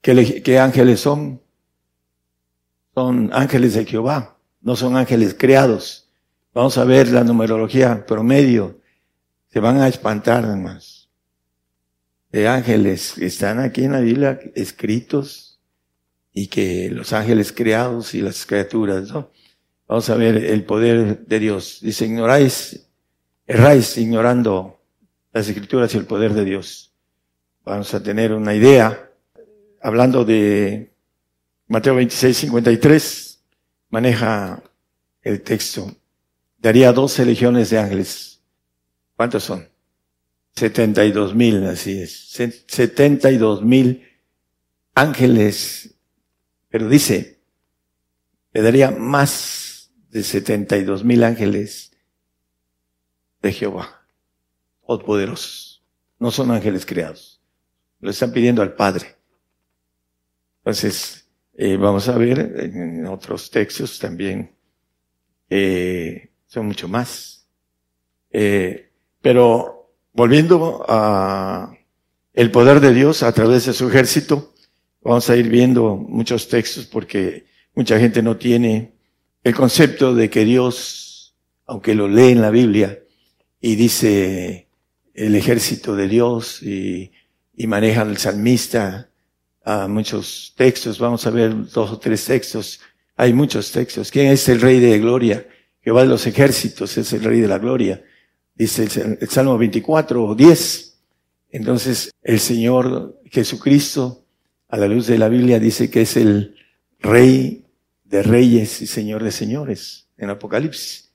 ¿qué, ángeles son? Son ángeles de Jehová no son ángeles creados. Vamos a ver la numerología promedio. Se van a espantar, además. De ángeles que están aquí en la Biblia escritos y que los ángeles creados y las criaturas, ¿no? Vamos a ver el poder de Dios. Dice, ignoráis, erráis ignorando las escrituras y el poder de Dios. Vamos a tener una idea. Hablando de Mateo 26, 53, maneja el texto. Daría doce legiones de ángeles. ¿Cuántos son? Setenta y dos mil, así es. Setenta y dos mil ángeles. Pero dice, le daría más de setenta y dos mil ángeles de Jehová. poderosos. No son ángeles creados. Lo están pidiendo al Padre. Entonces, eh, vamos a ver en otros textos también, eh, son mucho más. Eh, pero volviendo a el poder de Dios a través de su ejército, vamos a ir viendo muchos textos porque mucha gente no tiene el concepto de que Dios, aunque lo lee en la Biblia y dice el ejército de Dios y, y maneja el salmista a muchos textos, vamos a ver dos o tres textos, hay muchos textos. ¿Quién es el rey de gloria? Jehová de los ejércitos es el rey de la gloria. Dice el, Salmo 24 o 10. Entonces el Señor Jesucristo, a la luz de la Biblia, dice que es el rey de reyes y señor de señores en Apocalipsis.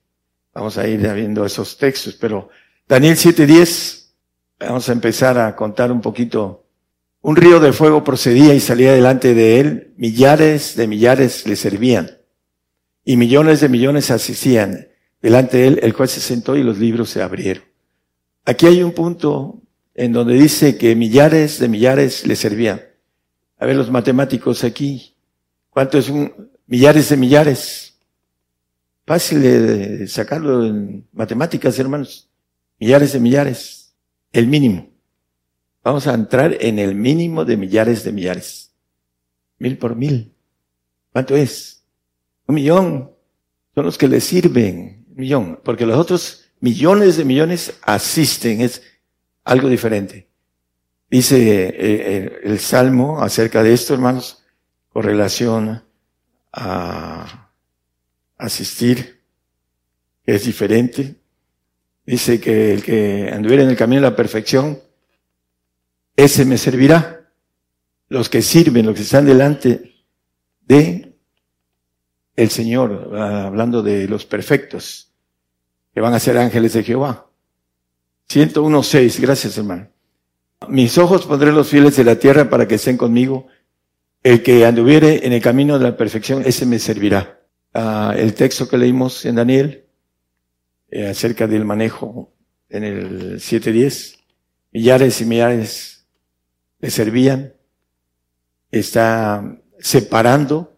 Vamos a ir viendo esos textos, pero Daniel 7:10, vamos a empezar a contar un poquito. Un río de fuego procedía y salía delante de él, millares de millares le servían y millones de millones asistían. Delante de él, el cual se sentó y los libros se abrieron. Aquí hay un punto en donde dice que millares de millares le servían. A ver los matemáticos aquí. ¿Cuánto es un millares de millares? Fácil de sacarlo en matemáticas, hermanos. Millares de millares. El mínimo. Vamos a entrar en el mínimo de millares de millares. Mil por mil. ¿Cuánto es? Un millón son los que le sirven, un millón, porque los otros millones de millones asisten, es algo diferente. Dice eh, eh, el Salmo acerca de esto, hermanos, con relación a asistir, es diferente. Dice que el que anduviera en el camino de la perfección, ese me servirá. Los que sirven, los que están delante de el Señor, hablando de los perfectos, que van a ser ángeles de Jehová. 101.6, gracias hermano. Mis ojos pondré los fieles de la tierra para que estén conmigo. El que anduviere en el camino de la perfección, ese me servirá. Ah, el texto que leímos en Daniel, eh, acerca del manejo en el 7.10, millares y millares le servían, está separando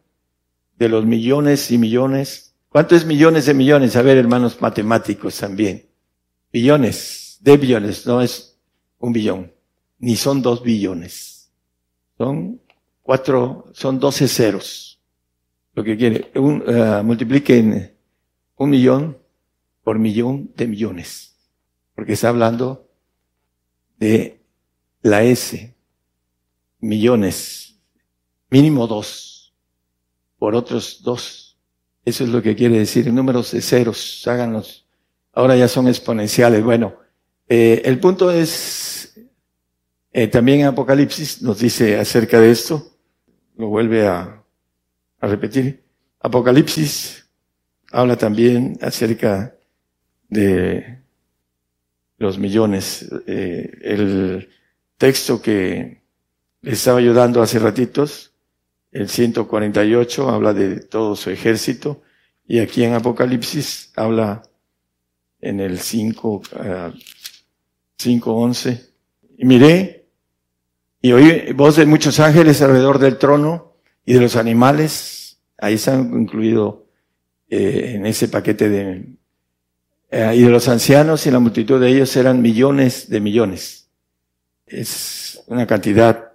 de los millones y millones. ¿Cuánto es millones de millones? A ver, hermanos matemáticos también. Billones, de billones, no es un billón, ni son dos billones. Son cuatro, son doce ceros. Lo que quiere, uh, multipliquen un millón por millón de millones. Porque está hablando de la S. Millones. Mínimo dos por otros dos. Eso es lo que quiere decir, números de ceros, háganlos. Ahora ya son exponenciales. Bueno, eh, el punto es, eh, también Apocalipsis nos dice acerca de esto, lo vuelve a, a repetir. Apocalipsis habla también acerca de los millones. Eh, el texto que le estaba ayudando hace ratitos, el 148 habla de todo su ejército y aquí en Apocalipsis habla en el 5, 5.11. Ah, y miré y oí voz de muchos ángeles alrededor del trono y de los animales. Ahí están incluidos eh, en ese paquete de... Eh, y de los ancianos y la multitud de ellos eran millones de millones. Es una cantidad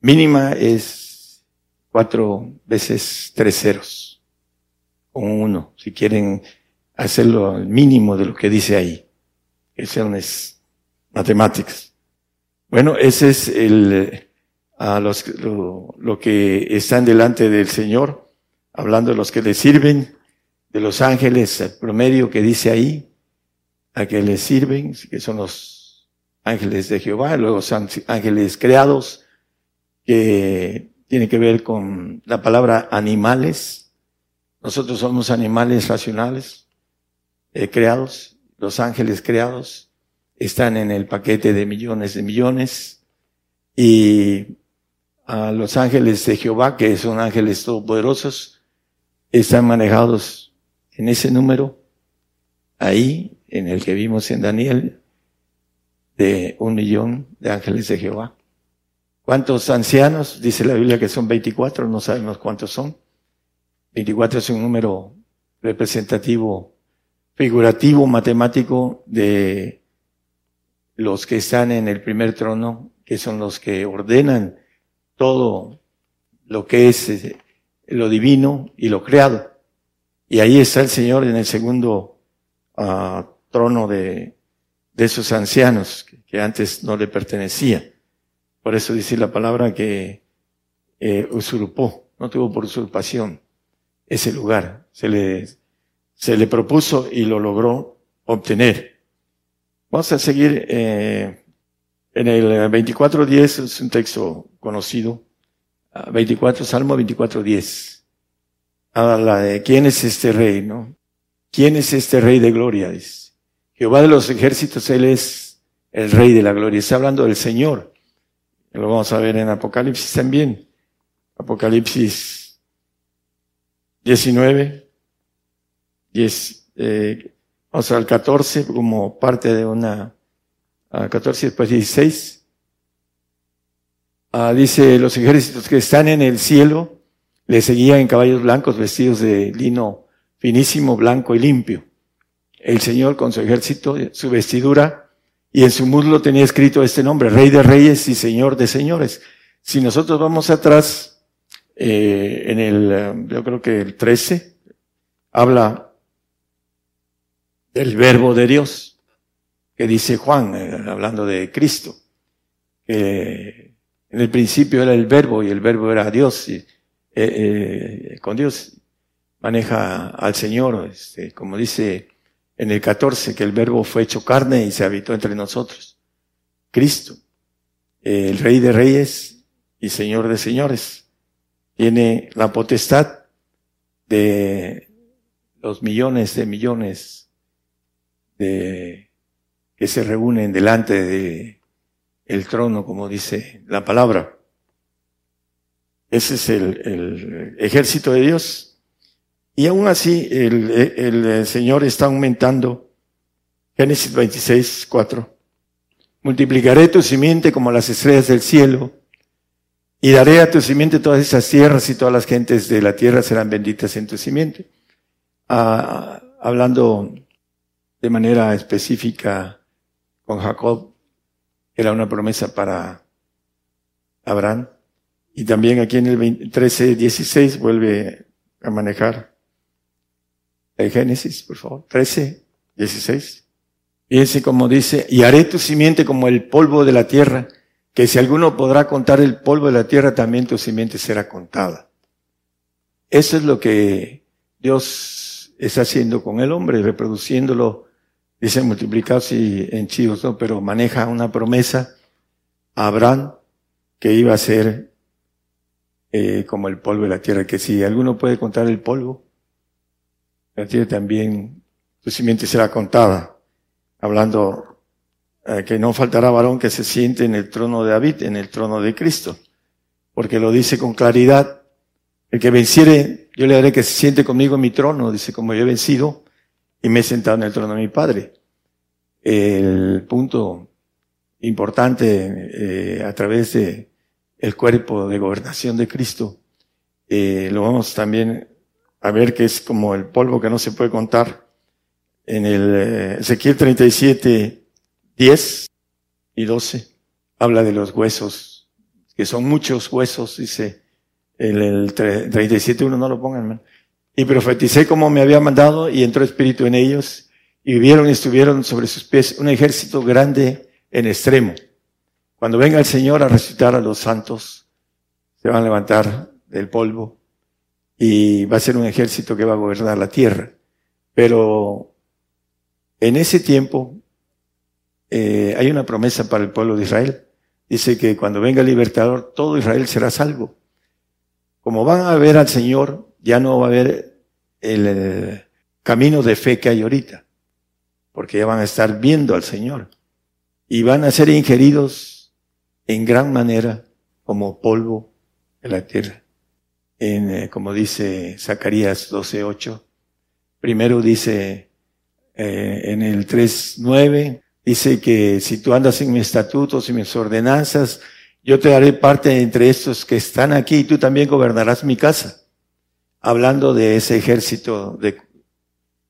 mínima, es cuatro veces tres ceros, o uno, si quieren hacerlo al mínimo de lo que dice ahí. Eso es matemáticas. Bueno, ese es el, a los, lo, lo que están delante del Señor, hablando de los que le sirven, de los ángeles, el promedio que dice ahí, a que le sirven, que son los ángeles de Jehová, luego son ángeles creados, que tiene que ver con la palabra animales. Nosotros somos animales racionales, eh, creados, los ángeles creados están en el paquete de millones de millones y a los ángeles de Jehová, que son ángeles todopoderosos, están manejados en ese número, ahí, en el que vimos en Daniel, de un millón de ángeles de Jehová. ¿Cuántos ancianos? Dice la Biblia que son 24, no sabemos cuántos son. 24 es un número representativo, figurativo, matemático de los que están en el primer trono, que son los que ordenan todo lo que es eh, lo divino y lo creado. Y ahí está el Señor en el segundo ah, trono de, de esos ancianos que, antes no le pertenecía. Por eso dice la palabra que eh, usurpó, no tuvo por usurpación ese lugar. Se le, se le propuso y lo logró obtener. Vamos a seguir eh, en el 24.10, es un texto conocido. 24, ah, Salmo 24.10. Habla de quién es este rey, ¿no? ¿Quién es este rey de gloria? Dice. Jehová de los ejércitos, Él es el rey de la gloria. Está hablando del Señor. Lo vamos a ver en Apocalipsis también. Apocalipsis 19, 10, eh, vamos al 14 como parte de una, a 14 después 16. Ah, dice, los ejércitos que están en el cielo le seguían en caballos blancos vestidos de lino finísimo, blanco y limpio. El Señor con su ejército, su vestidura, y en su muslo tenía escrito este nombre, Rey de Reyes y Señor de Señores. Si nosotros vamos atrás, eh, en el, eh, yo creo que el 13, habla del verbo de Dios, que dice Juan, eh, hablando de Cristo, que en el principio era el verbo y el verbo era Dios, y, con Dios maneja al Señor, este, como dice en el 14, que el verbo fue hecho carne y se habitó entre nosotros. Cristo, el Rey de Reyes y Señor de Señores tiene la potestad de los millones de millones de que se reúnen delante de el trono, como dice la palabra. Ese es el, ejército de Dios. Y aún así, el, el Señor está aumentando. Génesis 26, 4. Multiplicaré tu simiente como las estrellas del cielo y daré a tu simiente todas esas tierras y todas las gentes de la tierra serán benditas en tu simiente. Ah, hablando de manera específica con Jacob, era una promesa para Abraham. Y también aquí en el 13, 16 vuelve a manejar el Génesis, por favor. 13, 16. Fíjense como dice, y haré tu simiente como el polvo de la tierra que si alguno podrá contar el polvo de la tierra, también tu simiente será contada. Eso es lo que Dios está haciendo con el hombre, reproduciéndolo, dice multiplicados y en chivos, ¿no? Pero maneja una promesa a Abraham que iba a ser eh, como el polvo de la tierra, que si alguno puede contar el polvo, la tierra también, tu simiente será contada. Hablando eh, que no faltará varón que se siente en el trono de David, en el trono de Cristo, porque lo dice con claridad. El que venciere, yo le haré que se siente conmigo en mi trono, dice, como yo he vencido y me he sentado en el trono de mi Padre. El punto importante eh, a través de el cuerpo de gobernación de Cristo, eh, lo vamos también a ver que es como el polvo que no se puede contar. En el Ezequiel 37, 10 y 12 habla de los huesos, que son muchos huesos, dice el, el 37.1, no lo pongan, hermano. Y profeticé como me había mandado y entró espíritu en ellos y vivieron y estuvieron sobre sus pies un ejército grande en extremo. Cuando venga el Señor a resucitar a los santos, se van a levantar del polvo y va a ser un ejército que va a gobernar la tierra. Pero en ese tiempo eh, hay una promesa para el pueblo de Israel. Dice que cuando venga el libertador, todo Israel será salvo. Como van a ver al Señor, ya no va a haber el, el camino de fe que hay ahorita, porque ya van a estar viendo al Señor y van a ser ingeridos en gran manera como polvo de la tierra. En, eh, como dice Zacarías 12.8, primero dice eh, en el 3.9, Dice que si tú andas en mis estatutos y mis ordenanzas, yo te daré parte entre estos que están aquí y tú también gobernarás mi casa. Hablando de ese ejército de,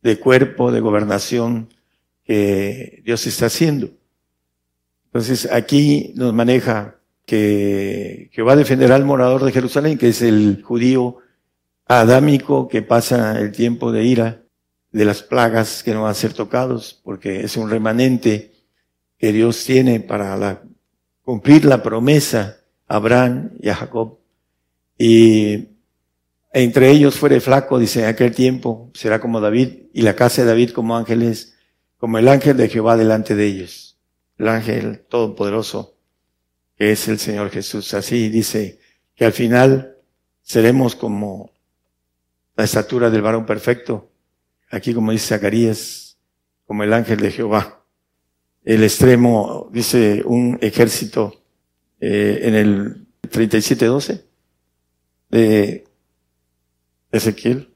de cuerpo, de gobernación que Dios está haciendo. Entonces aquí nos maneja que, que va a defender al morador de Jerusalén, que es el judío adámico que pasa el tiempo de ira, de las plagas que no van a ser tocados, porque es un remanente que Dios tiene para la, cumplir la promesa a Abraham y a Jacob. Y entre ellos fuere flaco, dice, en aquel tiempo será como David, y la casa de David como ángeles, como el ángel de Jehová delante de ellos. El ángel todopoderoso, que es el Señor Jesús. Así dice que al final seremos como la estatura del varón perfecto. Aquí como dice Zacarías, como el ángel de Jehová. El extremo, dice un ejército eh, en el 37.12 de Ezequiel.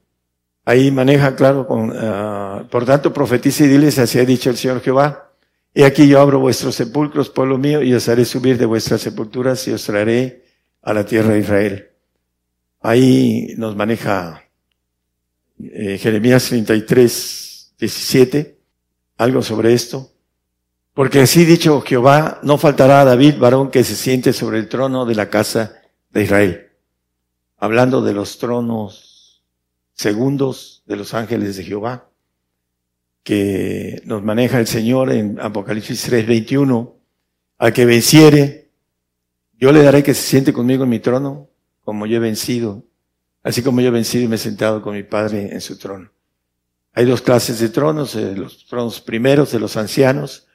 Ahí maneja, claro, con, uh, por tanto profetiza y diles, así ha dicho el Señor Jehová, y aquí yo abro vuestros sepulcros, pueblo mío, y os haré subir de vuestras sepulturas y os traeré a la tierra de Israel. Ahí nos maneja eh, Jeremías 33, 17, algo sobre esto. Porque así dicho Jehová, no faltará a David, varón que se siente sobre el trono de la casa de Israel. Hablando de los tronos segundos de los ángeles de Jehová, que nos maneja el Señor en Apocalipsis 3, 21, al que venciere, yo le daré que se siente conmigo en mi trono, como yo he vencido así como yo he vencido y me he sentado con mi Padre en su trono. Hay dos clases de tronos, eh, los tronos primeros de los ancianos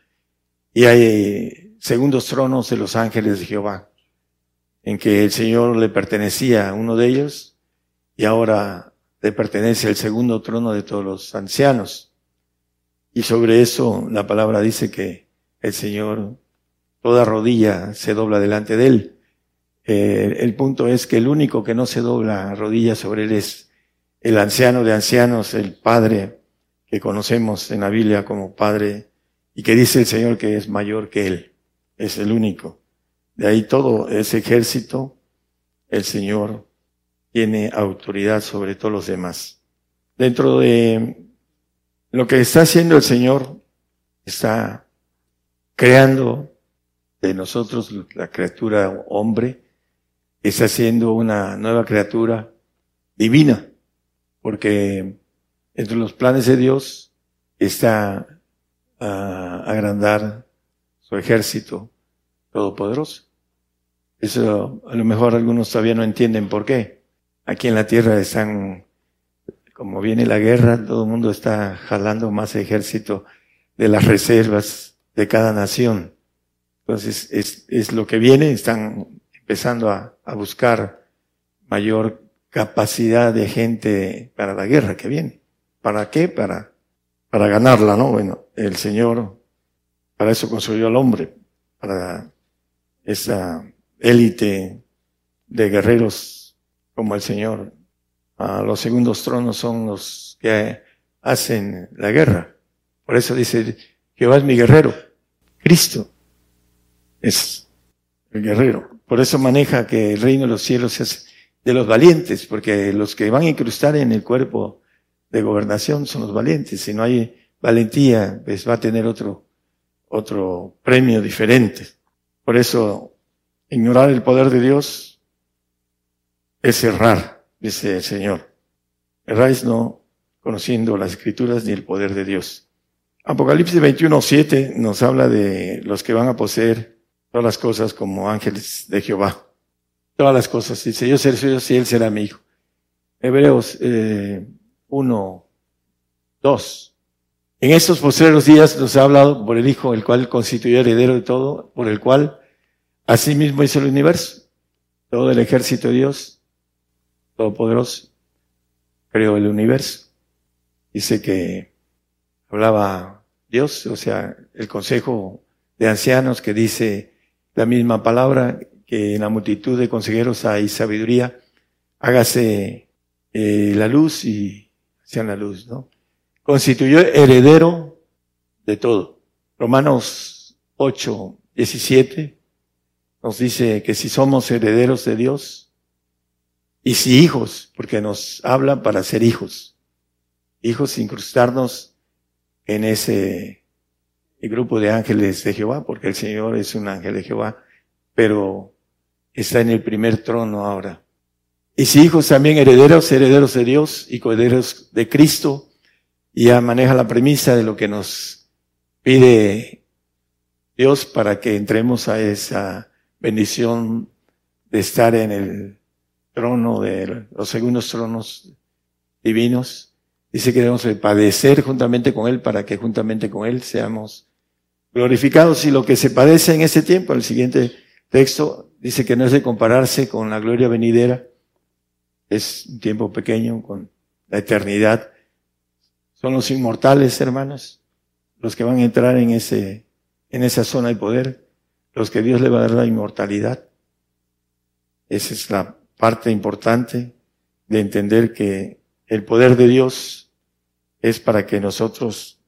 y hay segundos tronos de los ángeles de Jehová, en que el Señor le pertenecía a uno de ellos y ahora le pertenece al segundo trono de todos los ancianos. Y sobre eso la palabra dice que el Señor, toda rodilla se dobla delante de él eh, el punto es que el único que no se dobla rodilla sobre él es el anciano de ancianos, el Padre que conocemos en la Biblia como Padre y que dice el Señor que es mayor que él. Es el único. De ahí todo ese ejército, el Señor tiene autoridad sobre todos los demás. Dentro de lo que está haciendo el Señor, está creando de nosotros la criatura hombre, está haciendo una nueva criatura divina, porque entre los planes de Dios está a agrandar su ejército todopoderoso. Eso a lo mejor algunos todavía no entienden por qué. Aquí en la tierra están, como viene la guerra, todo el mundo está jalando más ejército de las reservas de cada nación. Entonces es, es lo que viene, están empezando a, buscar mayor capacidad de gente para la guerra que viene. ¿Para qué? Para, para ganarla, ¿no? Bueno, el Señor para eso construyó al hombre, para esa élite de guerreros como el Señor. A los segundos tronos son los que hacen la guerra. Por eso dice, Jehová es mi guerrero. Cristo es el guerrero. Por eso maneja que el reino de los cielos es de los valientes, porque los que van a incrustar en el cuerpo de gobernación son los valientes. Si no hay valentía, pues va a tener otro, otro premio diferente. Por eso, ignorar el poder de Dios es errar, dice el Señor. Erráis no conociendo las escrituras ni el poder de Dios. Apocalipsis 21, 7 nos habla de los que van a poseer todas las cosas como ángeles de Jehová. Todas las cosas. Dice, yo seré suyo y él será mi hijo. Hebreos eh, 1, 2. En estos postreros días nos ha hablado por el Hijo, el cual constituyó heredero de todo, por el cual asimismo hizo el universo. Todo el ejército de Dios, todopoderoso, creó el universo. Dice que hablaba Dios, o sea, el consejo de ancianos que dice, la misma palabra que en la multitud de consejeros hay sabiduría, hágase eh, la luz y sean la luz, ¿no? Constituyó heredero de todo. Romanos 8, 17 nos dice que si somos herederos de Dios y si hijos, porque nos habla para ser hijos, hijos incrustarnos en ese grupo de ángeles de Jehová, porque el Señor es un ángel de Jehová, pero está en el primer trono ahora. Y si hijos también herederos, herederos de Dios y coherederos de Cristo, ya maneja la premisa de lo que nos pide Dios para que entremos a esa bendición de estar en el trono de los segundos tronos divinos. Dice que debemos padecer juntamente con Él para que juntamente con Él seamos glorificados. Y lo que se padece en ese tiempo, el siguiente texto, dice que no es de compararse con la gloria venidera. Es un tiempo pequeño con la eternidad. Son los inmortales, hermanos, los que van a entrar en ese, en esa zona de poder, los que Dios le va a dar la inmortalidad. Esa es la parte importante de entender que el poder de Dios es para que nosotros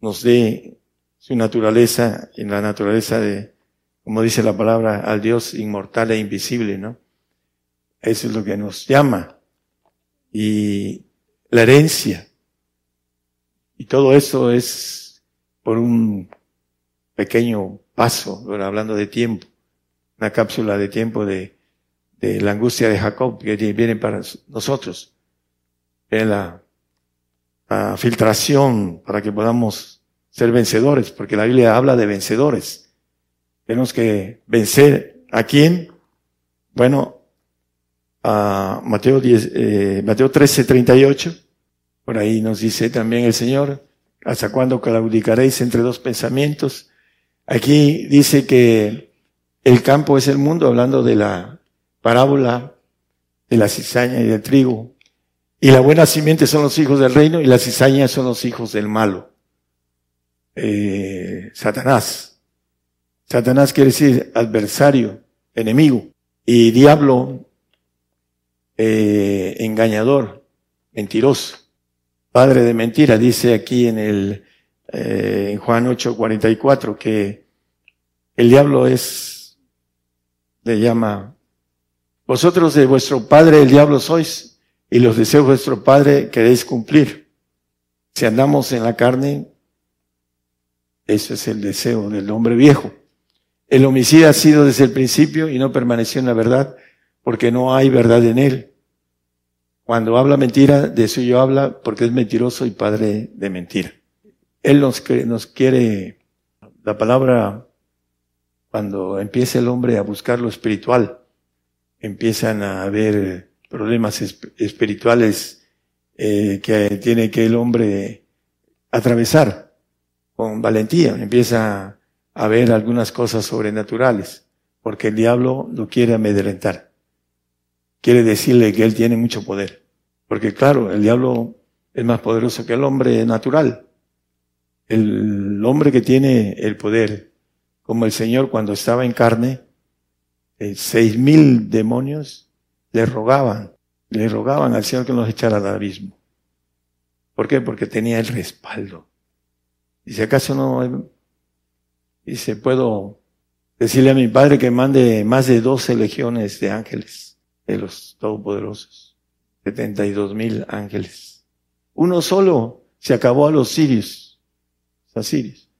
nos dé su naturaleza en la naturaleza de, como dice la palabra, al Dios inmortal e invisible, ¿no? Eso es lo que nos llama. Y la herencia. Y todo eso es por un pequeño paso, hablando de tiempo, una cápsula de tiempo de de la angustia de Jacob que viene para nosotros, en la, filtración para que podamos ser vencedores, porque la Biblia habla de vencedores. Tenemos que vencer a quién? Bueno, a Mateo, 10, eh, Mateo 13, 38, por ahí nos dice también el Señor, ¿hasta cuándo claudicaréis entre dos pensamientos? Aquí dice que el campo es el mundo, hablando de la parábola de la cizaña y del trigo. Y la buena simiente son los hijos del reino y la cizaña son los hijos del malo. Eh, Satanás. Satanás quiere decir adversario, enemigo. Y diablo, eh, engañador, mentiroso. Padre de mentira, dice aquí en el, eh, en Juan 8, 44, que el diablo es, le llama vosotros de vuestro padre el diablo sois, y los deseos de vuestro padre queréis cumplir. Si andamos en la carne, ese es el deseo del hombre viejo. El homicida ha sido desde el principio y no permaneció en la verdad, porque no hay verdad en él. Cuando habla mentira, de suyo habla porque es mentiroso y padre de mentira. Él nos, nos quiere, la palabra, cuando empieza el hombre a buscar lo espiritual, empiezan a haber problemas espirituales eh, que tiene que el hombre atravesar con valentía. Empieza a ver algunas cosas sobrenaturales, porque el diablo lo quiere amedrentar. Quiere decirle que él tiene mucho poder. Porque claro, el diablo es más poderoso que el hombre natural. El hombre que tiene el poder, como el Señor cuando estaba en carne, eh, seis mil demonios le rogaban, le rogaban al Señor que nos echara al abismo. ¿Por qué? Porque tenía el respaldo. Dice, ¿acaso no? Dice, puedo decirle a mi padre que mande más de doce legiones de ángeles, de los todopoderosos. Setenta y dos mil ángeles. Uno solo se acabó a los sirios, los sirios.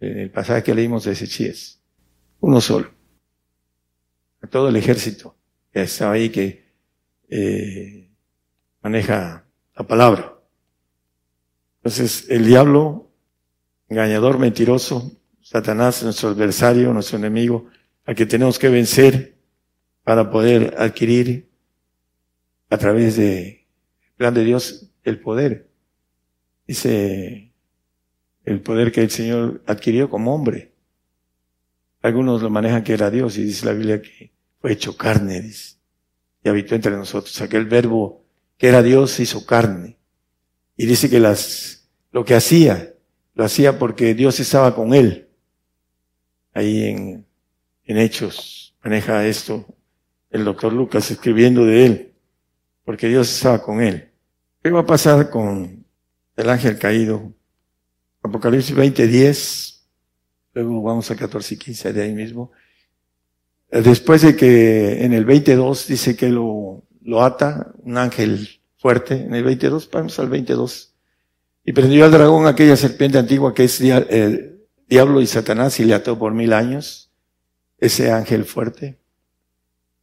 En el pasaje que leímos de Ezechiel. Uno solo a todo el ejército que está ahí, que eh, maneja la palabra. Entonces, el diablo, engañador, mentiroso, Satanás, nuestro adversario, nuestro enemigo, al que tenemos que vencer para poder adquirir a través del plan de Dios el poder. Dice el poder que el Señor adquirió como hombre. Algunos lo manejan que era Dios y dice la Biblia que fue hecho carne, dice, y habitó entre nosotros. Aquel verbo que era Dios hizo carne. Y dice que las, lo que hacía, lo hacía porque Dios estaba con él. Ahí en, en Hechos maneja esto el doctor Lucas escribiendo de él, porque Dios estaba con él. ¿Qué va a pasar con el ángel caído? Apocalipsis 20, 10 Luego vamos a 14 y 15 de ahí mismo. Después de que en el 22 dice que lo, lo ata un ángel fuerte, en el 22, vamos al 22. Y prendió al dragón aquella serpiente antigua que es el diablo y Satanás y le ató por mil años, ese ángel fuerte.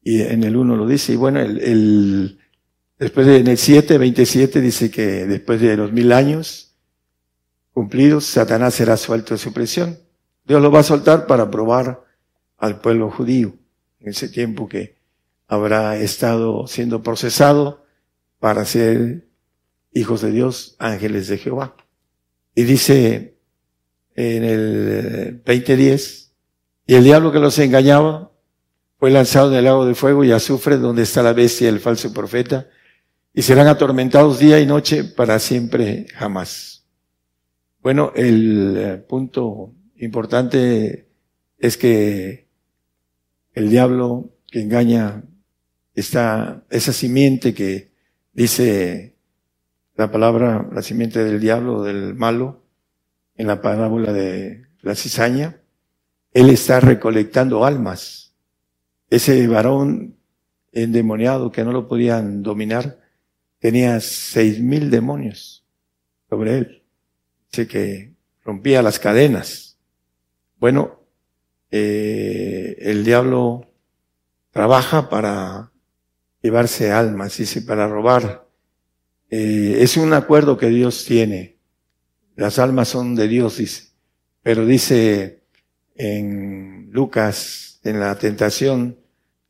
Y en el 1 lo dice, y bueno, el, después de, en el 7, 27 dice que después de los mil años cumplidos, Satanás será suelto de su prisión. Dios lo va a soltar para probar al pueblo judío en ese tiempo que habrá estado siendo procesado para ser hijos de Dios, ángeles de Jehová. Y dice en el 2010, y el diablo que los engañaba fue lanzado en el lago de fuego y azufre donde está la bestia el falso profeta, y serán atormentados día y noche para siempre jamás. Bueno, el eh, punto importante es que el diablo que engaña está esa simiente que dice la palabra, la simiente del diablo, del malo, en la parábola de la cizaña, él está recolectando almas. Ese varón endemoniado que no lo podían dominar, tenía seis mil demonios sobre él. Dice que rompía las cadenas. Bueno, eh, el diablo trabaja para llevarse almas, dice, para robar. Eh, es un acuerdo que Dios tiene. Las almas son de Dios, dice. Pero dice en Lucas, en la tentación,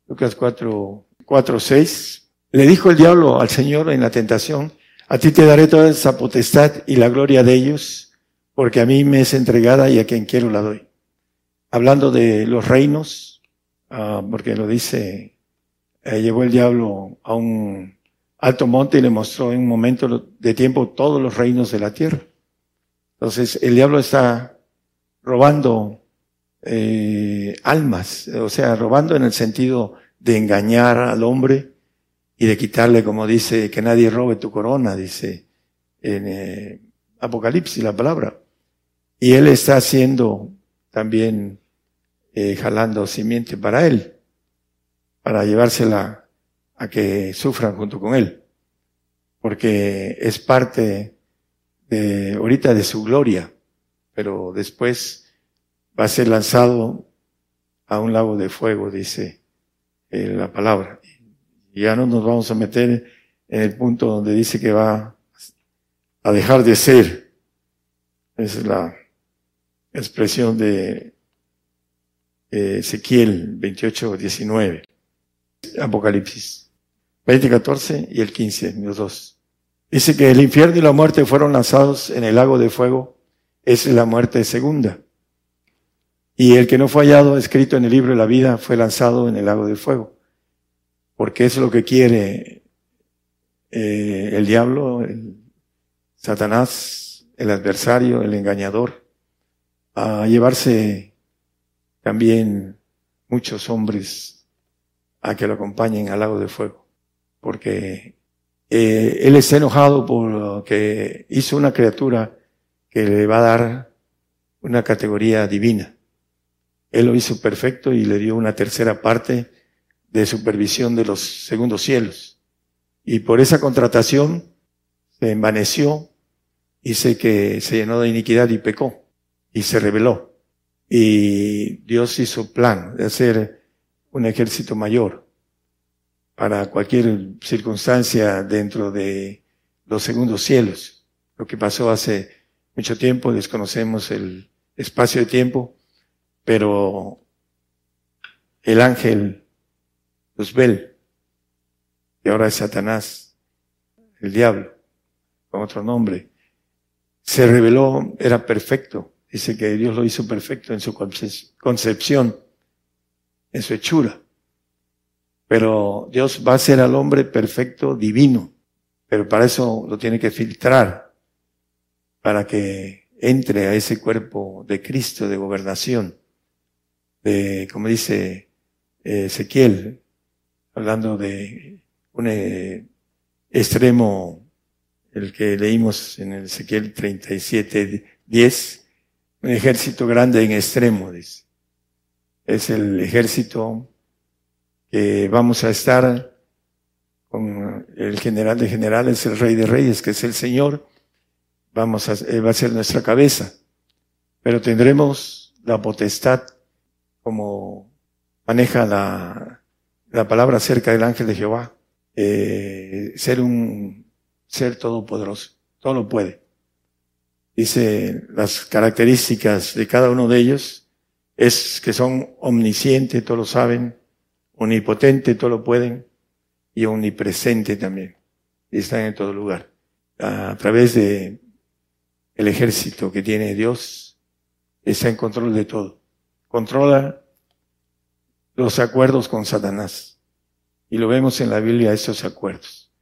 Lucas 4, 4, 6, le dijo el diablo al Señor en la tentación, a ti te daré toda esa potestad y la gloria de ellos, porque a mí me es entregada y a quien quiero la doy. Hablando de los reinos, ah, porque lo dice eh, llegó el diablo a un alto monte y le mostró en un momento de tiempo todos los reinos de la tierra. Entonces el diablo está robando eh, almas, o sea, robando en el sentido de engañar al hombre y de quitarle, como dice, que nadie robe tu corona, dice en eh, Apocalipsis la palabra. Y él está haciendo también, jalando simiente para él para llevársela a que sufran junto con él, porque es parte de ahorita de su gloria, pero después va a ser lanzado a un lago de fuego, dice eh, la palabra. Ya no nos vamos a meter en el punto donde dice que va a dejar de ser. Esa es la expresión de eh, Ezequiel 28, 19. Apocalipsis 20, 14 y el 15, los dos. Dice que el infierno y la muerte fueron lanzados en el lago de fuego. Es la muerte segunda. Y el que no fue hallado escrito en el libro de la vida fue lanzado en el lago de fuego. Porque es lo que quiere eh, el diablo, el Satanás, el adversario, el engañador, a llevarse también muchos hombres a que lo acompañen al lago de fuego. Porque eh, Él está enojado por que hizo una criatura que le va a dar una categoría divina. Él lo hizo perfecto y le dio una tercera parte de supervisión de los segundos cielos. Y por esa contratación se envaneció, dice que se llenó de iniquidad y pecó y se rebeló. Y Dios hizo plan de hacer un ejército mayor para cualquier circunstancia dentro de los segundos cielos. Lo que pasó hace mucho tiempo, desconocemos el espacio de tiempo, pero el ángel Luzbel, que ahora es Satanás, el diablo, con otro nombre, se reveló, era perfecto. Dice que Dios lo hizo perfecto en su concepción en su hechura. Pero Dios va a ser al hombre perfecto, divino. Pero para eso lo tiene que filtrar, para que entre a ese cuerpo de Cristo de gobernación, de, como dice eh, Ezequiel, hablando de un eh, extremo, el que leímos en el Ezequiel 37, 10, un ejército grande en extremo, dice es el ejército que vamos a estar con el general de generales, el rey de reyes, que es el Señor. vamos a, Él va a ser nuestra cabeza, pero tendremos la potestad, como maneja la, la palabra acerca del ángel de Jehová, eh, ser un ser todopoderoso, todo lo puede. Dice las características de cada uno de ellos es que son omniscientes, todo lo saben, omnipotente, todo lo pueden, y omnipresente también. Y están en todo lugar. A través de el ejército que tiene Dios, está en control de todo. Controla los acuerdos con Satanás. Y lo vemos en la Biblia, esos acuerdos.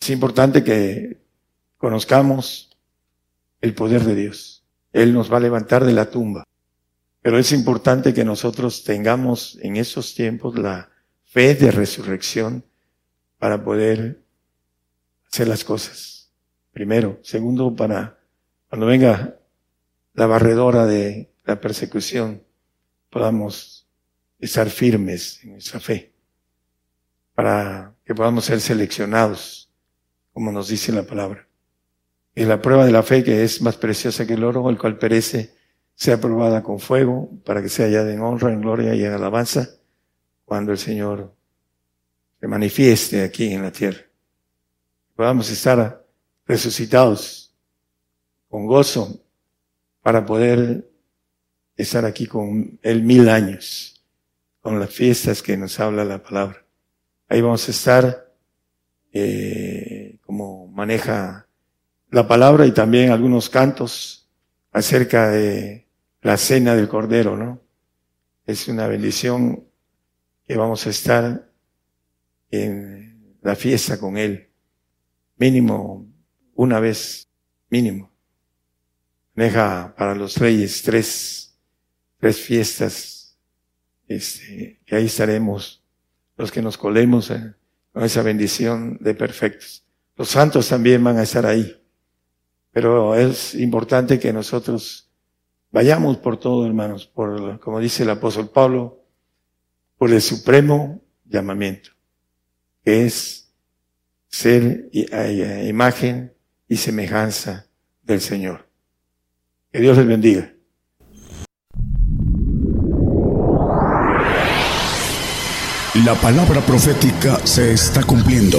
Es importante que conozcamos el poder de Dios. Él nos va a levantar de la tumba. Pero es importante que nosotros tengamos en esos tiempos la fe de resurrección para poder hacer las cosas. Primero. Segundo, para cuando venga la barredora de la persecución, podamos estar firmes en nuestra fe, para que podamos ser seleccionados, como nos dice la palabra. Y la prueba de la fe, que es más preciosa que el oro, el cual perece, sea probada con fuego, para que sea hallada en honra, en gloria y en alabanza, cuando el Señor se manifieste aquí en la tierra. Podamos estar resucitados con gozo para poder estar aquí con Él mil años, con las fiestas que nos habla la palabra. Ahí vamos a estar eh, como maneja la palabra y también algunos cantos acerca de la cena del Cordero, ¿no? Es una bendición que vamos a estar en la fiesta con Él, mínimo una vez, mínimo. Deja para los reyes tres, tres fiestas, este, que ahí estaremos, los que nos colemos eh, con esa bendición de perfectos. Los santos también van a estar ahí, pero es importante que nosotros Vayamos por todo, hermanos, por, como dice el apóstol Pablo, por el supremo llamamiento, que es ser imagen y semejanza del Señor. Que Dios les bendiga. La palabra profética se está cumpliendo.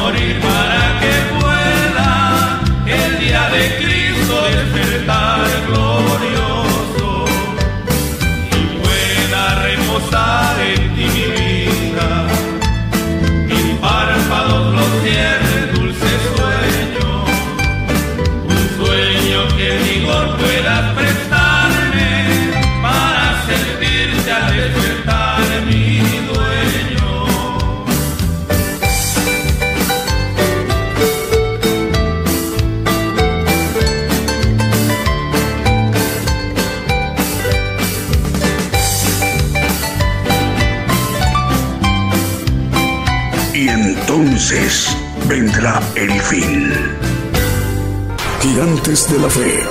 vendrá el fin. Gigantes de la fe.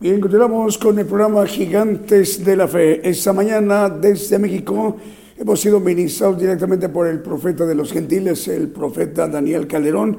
Bien, continuamos con el programa Gigantes de la Fe. Esta mañana desde México hemos sido ministrados directamente por el profeta de los gentiles, el profeta Daniel Calderón,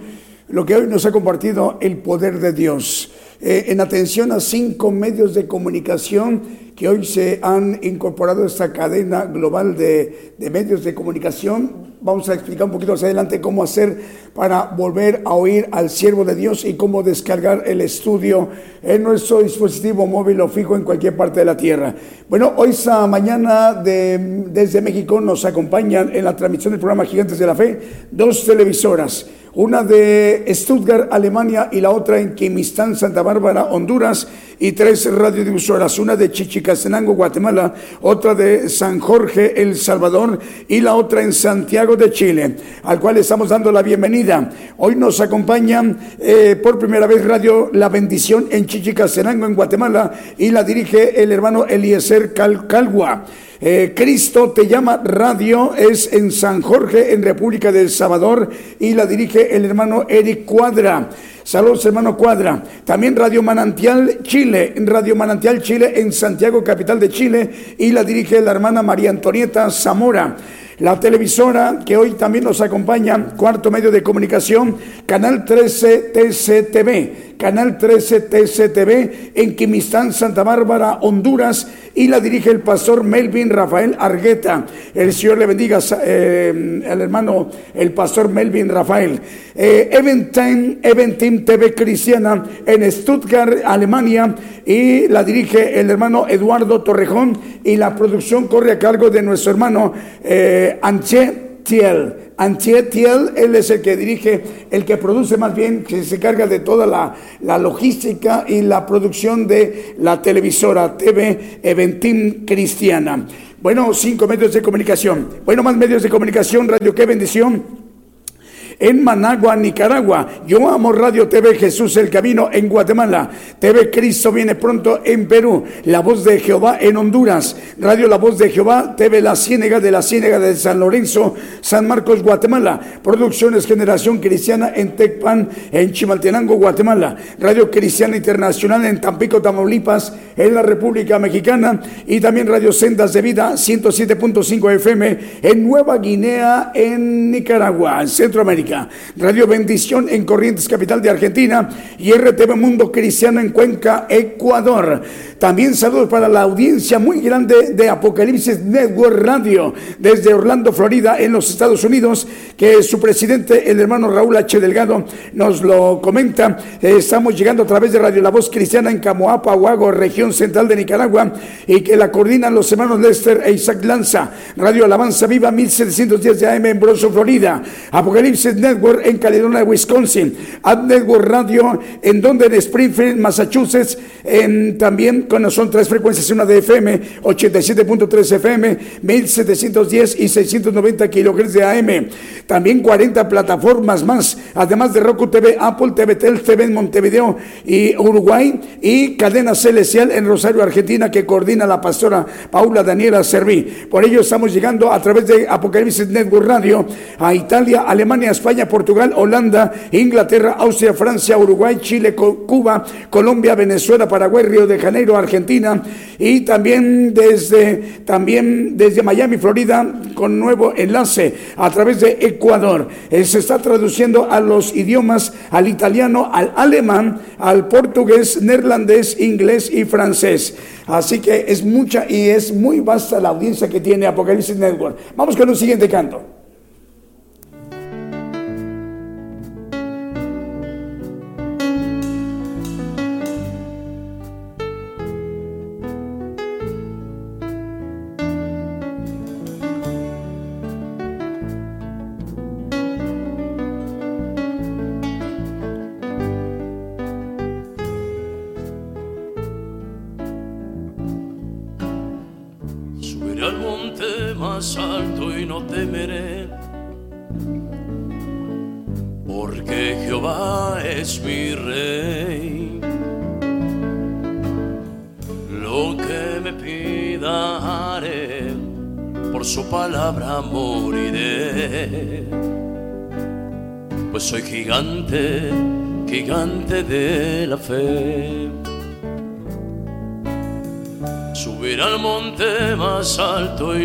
lo que hoy nos ha compartido el poder de Dios. Eh, en atención a cinco medios de comunicación que hoy se han incorporado a esta cadena global de, de medios de comunicación, vamos a explicar un poquito más adelante cómo hacer para volver a oír al siervo de Dios y cómo descargar el estudio en nuestro dispositivo móvil o fijo en cualquier parte de la tierra. Bueno, hoy esta mañana de- desde México nos acompañan en la transmisión del programa Gigantes de la Fe dos televisoras. Una de Stuttgart, Alemania, y la otra en Quimistán, Santa Bárbara, Honduras. y tres radiodifusoras, una de Chichicastenango, Guatemala, otra de San Jorge, El Salvador y la otra en Santiago de Chile, al cual estamos dando la bienvenida. Hoy nos acompaña eh, por primera vez Radio La Bendición en Chichicastenango, en Guatemala, y la dirige el hermano Eliezer Calgua. Eh, Cristo te llama radio, es en San Jorge, en República del Salvador, y la dirige el hermano Eric Cuadra. Saludos, hermano Cuadra. También Radio Manantial Chile, Radio Manantial Chile en Santiago, capital de Chile, y la dirige la hermana María Antonieta Zamora. La televisora que hoy también nos acompaña, cuarto medio de comunicación, Canal 13 TCTV. Canal 13 TCTV en Quimistán, Santa Bárbara, Honduras, y la dirige el pastor Melvin Rafael Argueta. El Señor le bendiga, eh, el hermano, el pastor Melvin Rafael. Eh, Eventim, TV Cristiana en Stuttgart, Alemania, y la dirige el hermano Eduardo Torrejón, y la producción corre a cargo de nuestro hermano eh, Anche Tiel. Antietiel, él es el que dirige, el que produce más bien, que se carga de toda la, logística y la producción de la televisora TV Eventim Cristiana. Bueno, cinco medios de comunicación. Bueno, más medios de comunicación, Radio Qué Bendición en Managua, Nicaragua. Yo amo Radio TV Jesús el Camino en Guatemala. TV Cristo viene pronto en Perú. La Voz de Jehová en Honduras. Radio La Voz de Jehová, TV La Ciénega de la Ciénega de San Lorenzo, San Marcos, Guatemala. Producciones Generación Cristiana en Tecpan, en Chimaltenango, Guatemala. Radio Cristiana Internacional en Tampico, Tamaulipas, en la República Mexicana. Y también Radio Sendas de Vida 107.5 FM en Nueva Guinea, en Nicaragua, en Centroamérica. Radio Bendición en Corrientes, capital de Argentina, y RTV Mundo Cristiano en Cuenca, Ecuador. También saludos para la audiencia muy grande de Apocalipsis Network Radio desde Orlando, Florida, en los Estados Unidos, que su presidente, el hermano Raúl H. Delgado, nos lo comenta. estamos llegando a través de Radio La Voz Cristiana en Camoapa, Huago, región central de Nicaragua, y que la coordinan los hermanos Lester e Isaac Lanza. Radio Alabanza Viva, 1710 de AM en Bronzo, Florida. Apocalipsis Network en Caledonia, Wisconsin. Ad Network Radio en donde en Springfield, Massachusetts, en, también con son tres frecuencias, una de FM, 87.3 FM, 1710 y 690 kilohertz de AM. También 40 plataformas más, además de Roku TV, Apple TV, Tel TV Montevideo y Uruguay y Cadena Celestial en Rosario, Argentina, que coordina la pastora Paula Daniela Serví. Por ello estamos llegando a través de Apocalipsis Network Radio a Italia, Alemania, España, Portugal, Holanda, Inglaterra, Austria, Francia, Uruguay, Chile, Cuba, Colombia, Venezuela, Paraguay, Río de Janeiro, Argentina y también desde, también desde Miami, Florida, con nuevo enlace a través de Ecuador. Eh, se está traduciendo a los idiomas, al italiano, al alemán, al portugués, neerlandés, inglés y francés. Así que es mucha y es muy vasta la audiencia que tiene Apocalipsis Network. Vamos con el siguiente canto.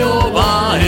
Porque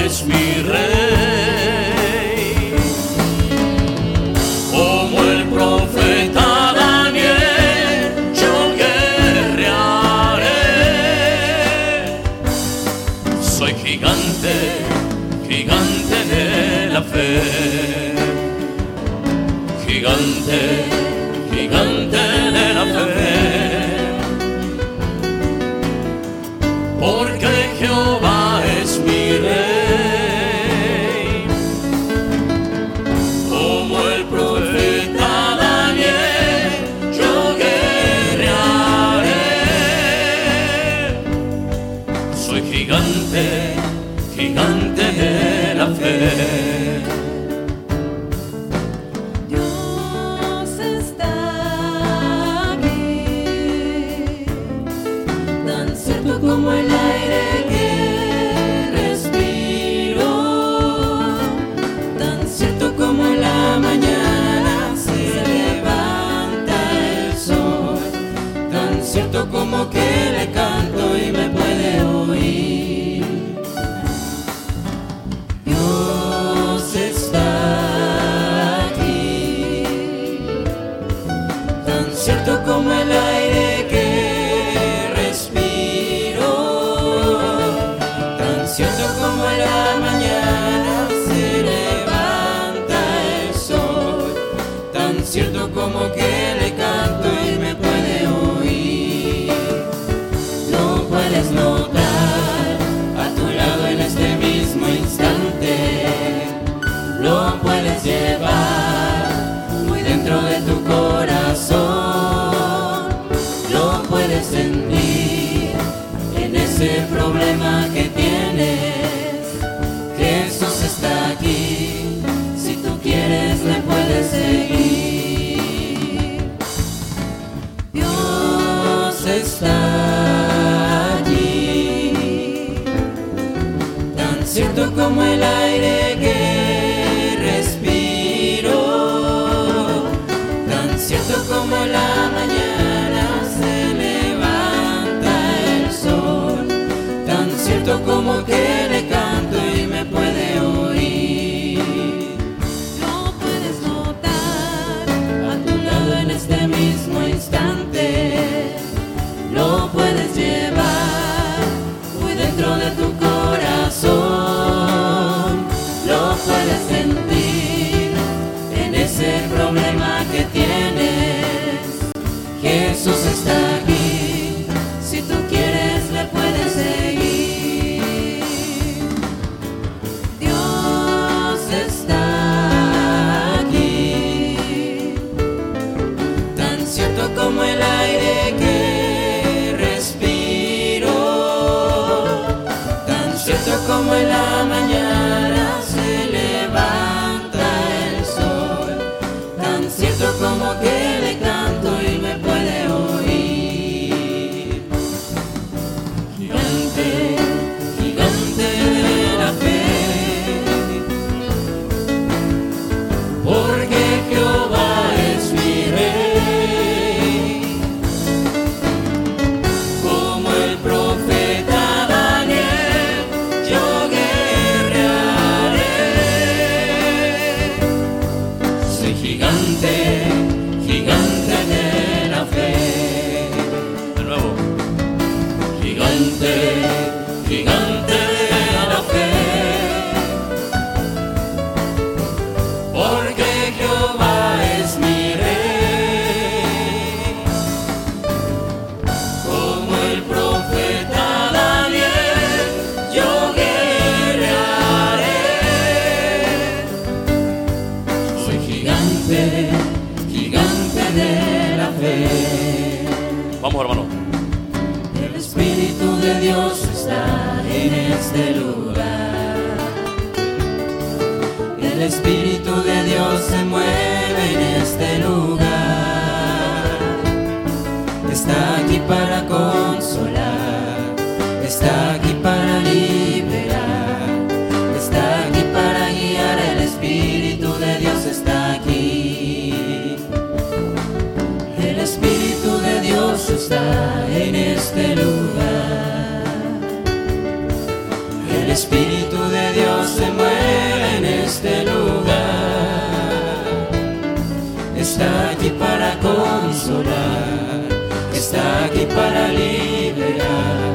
Amen.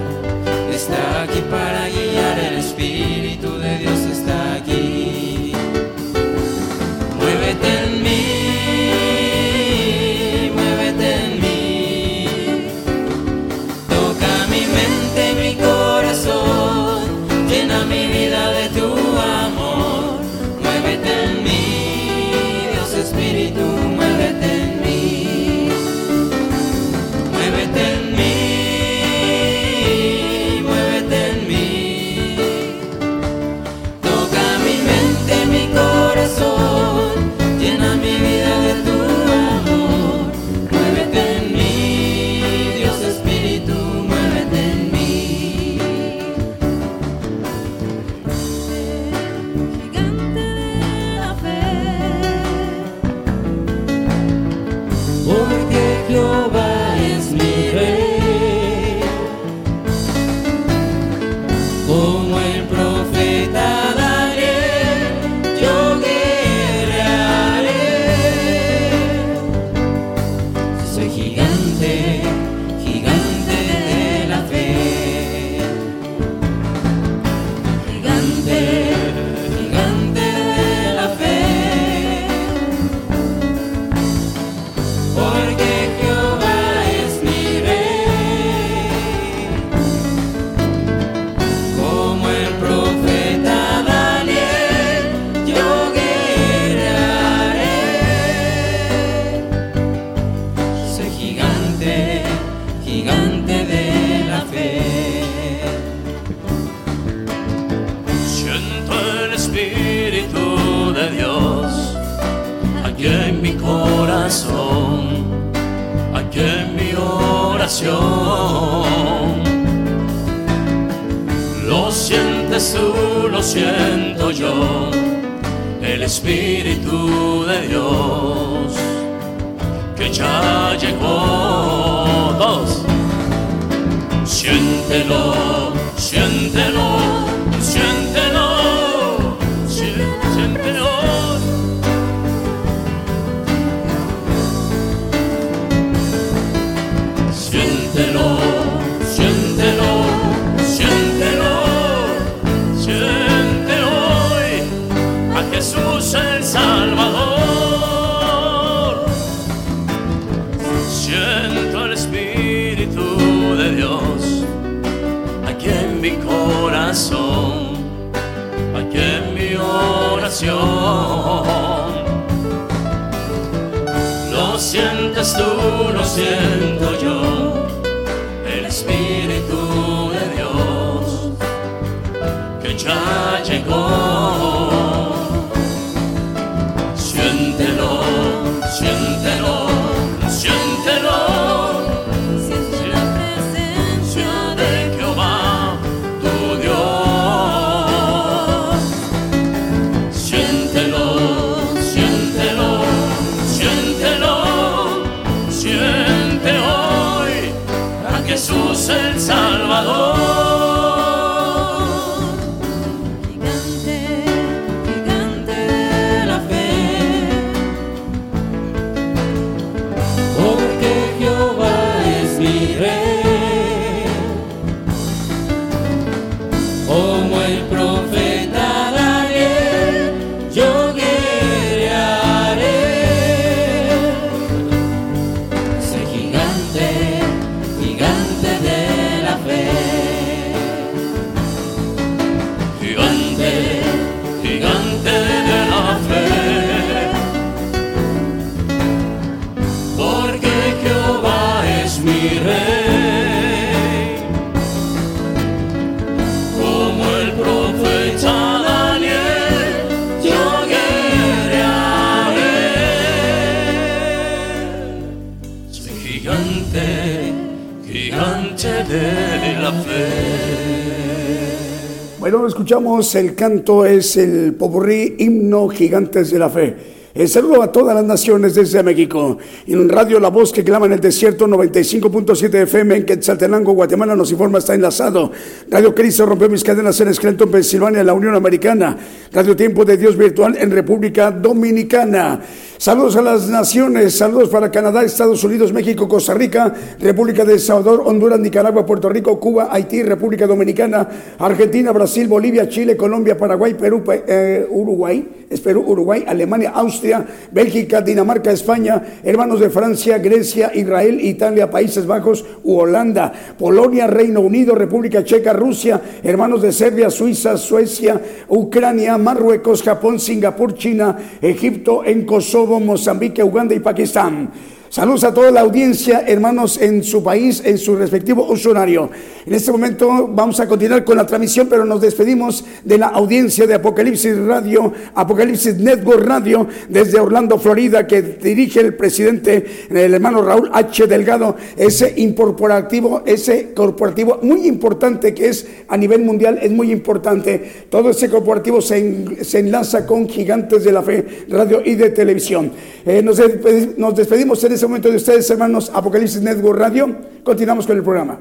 Escuchamos el canto, es el popurrí himno Gigantes de la Fe. El saludo a todas las naciones desde México. En Radio La Voz que clama en el desierto 95.7 FM en Quetzaltenango, Guatemala, nos informa, está enlazado. Radio Cristo rompió mis cadenas en Scranton, Pensilvania, en la Unión Americana. Radio Tiempo de Dios Virtual en República Dominicana. Saludos a las naciones, saludos para Canadá, Estados Unidos, México, Costa Rica, República de Salvador, Honduras, Nicaragua, Puerto Rico, Cuba, Haití, República Dominicana, Argentina, Brasil, Bolivia, Chile, Colombia, Paraguay, Perú, pe- eh, Uruguay, es Perú, Uruguay, Alemania, Austria, Bélgica, Dinamarca, España, hermanos de Francia, Grecia, Israel, Italia, Países Bajos u Holanda, Polonia, Reino Unido, República Checa, Rusia, hermanos de Serbia, Suiza, Suecia, Ucrania, Marruecos, Japón, Singapur, China, Egipto, en Kosovo, Mozambique, Uganda y Pakistán. Saludos a toda la audiencia, hermanos, en su país, en su respectivo usuario. En este momento vamos a continuar con la transmisión, pero nos despedimos de la audiencia de Apocalipsis Radio, Apocalipsis Network Radio, desde Orlando, Florida, que dirige el presidente, el hermano Raúl H. Delgado, ese incorporativo, ese corporativo muy importante que es a nivel mundial, es muy importante. Todo ese corporativo se, en- se enlaza con Gigantes de la Fe, radio y de televisión. Eh, nos despedimos en ese momento de ustedes, hermanos, Apocalipsis Network Radio. Continuamos con el programa.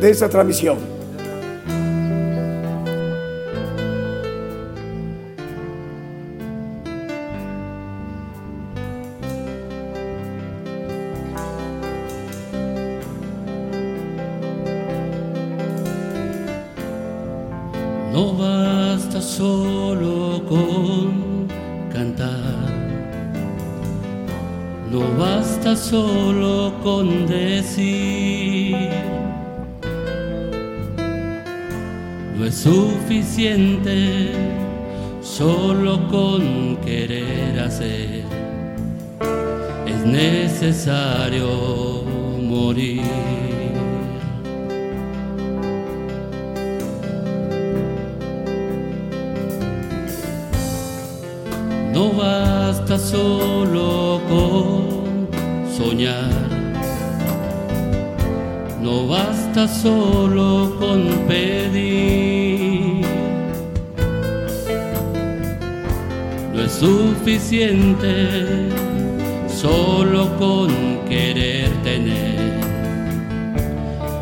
De esta transmisión. Solo con decir, no es suficiente solo con querer hacer, es necesario morir. No basta solo soñar. No basta solo con pedir. No es suficiente solo con querer tener.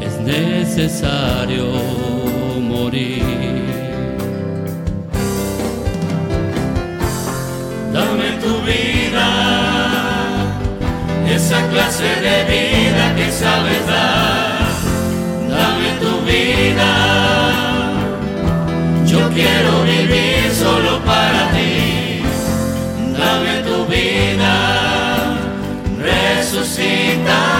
Es necesario morir. Dame tu vida, esa clase de vida que sabes dar. Dame tu vida, yo quiero vivir solo para ti. Dame tu vida, resucítame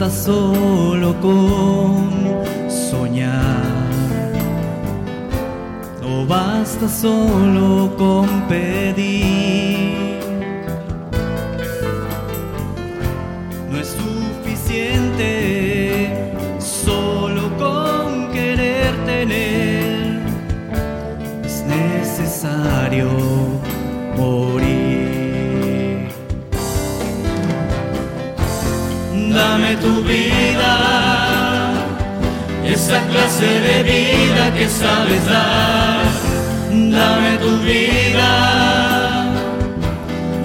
basta solo con soñar. No basta solo con pedir. Clase de vida que sabes dar. Dame tu vida,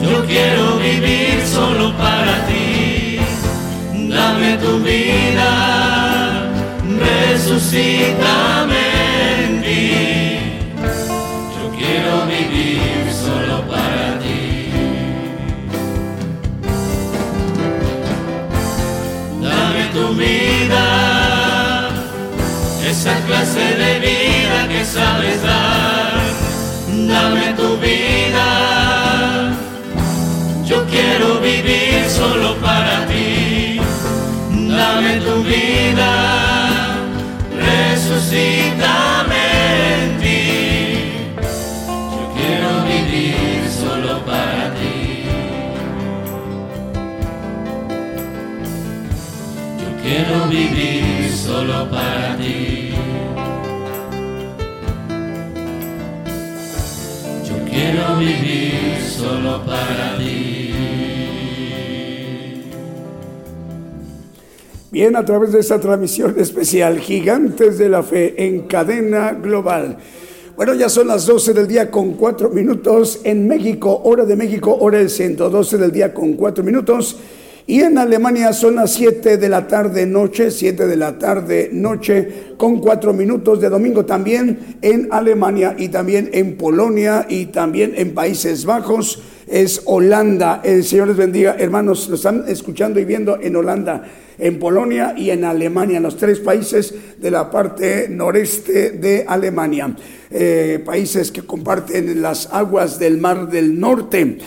yo quiero vivir solo para ti. Dame tu vida, resucítame en ti. Yo quiero vivir clase de vida que sabes dar. Dame tu vida, yo quiero vivir solo para ti. Dame tu vida, resucítame en ti. Yo quiero vivir solo para ti. Yo quiero vivir solo para ti. Quiero vivir solo para ti. Bien, a través de esta transmisión especial, Gigantes de la Fe en cadena global. Bueno, ya son las 12 del día con 4 minutos en México, hora de México, hora del centro, 12 del día con 4 minutos. Y en Alemania son las 7 de la tarde noche, 7 de la tarde noche con 4 minutos de domingo también en Alemania y también en Polonia y también en Países Bajos. Es Holanda. El Señor les bendiga, hermanos. Lo están escuchando y viendo en Holanda, en Polonia y en Alemania, los tres países de la parte noreste de Alemania. Eh, países que comparten las aguas del Mar del Norte.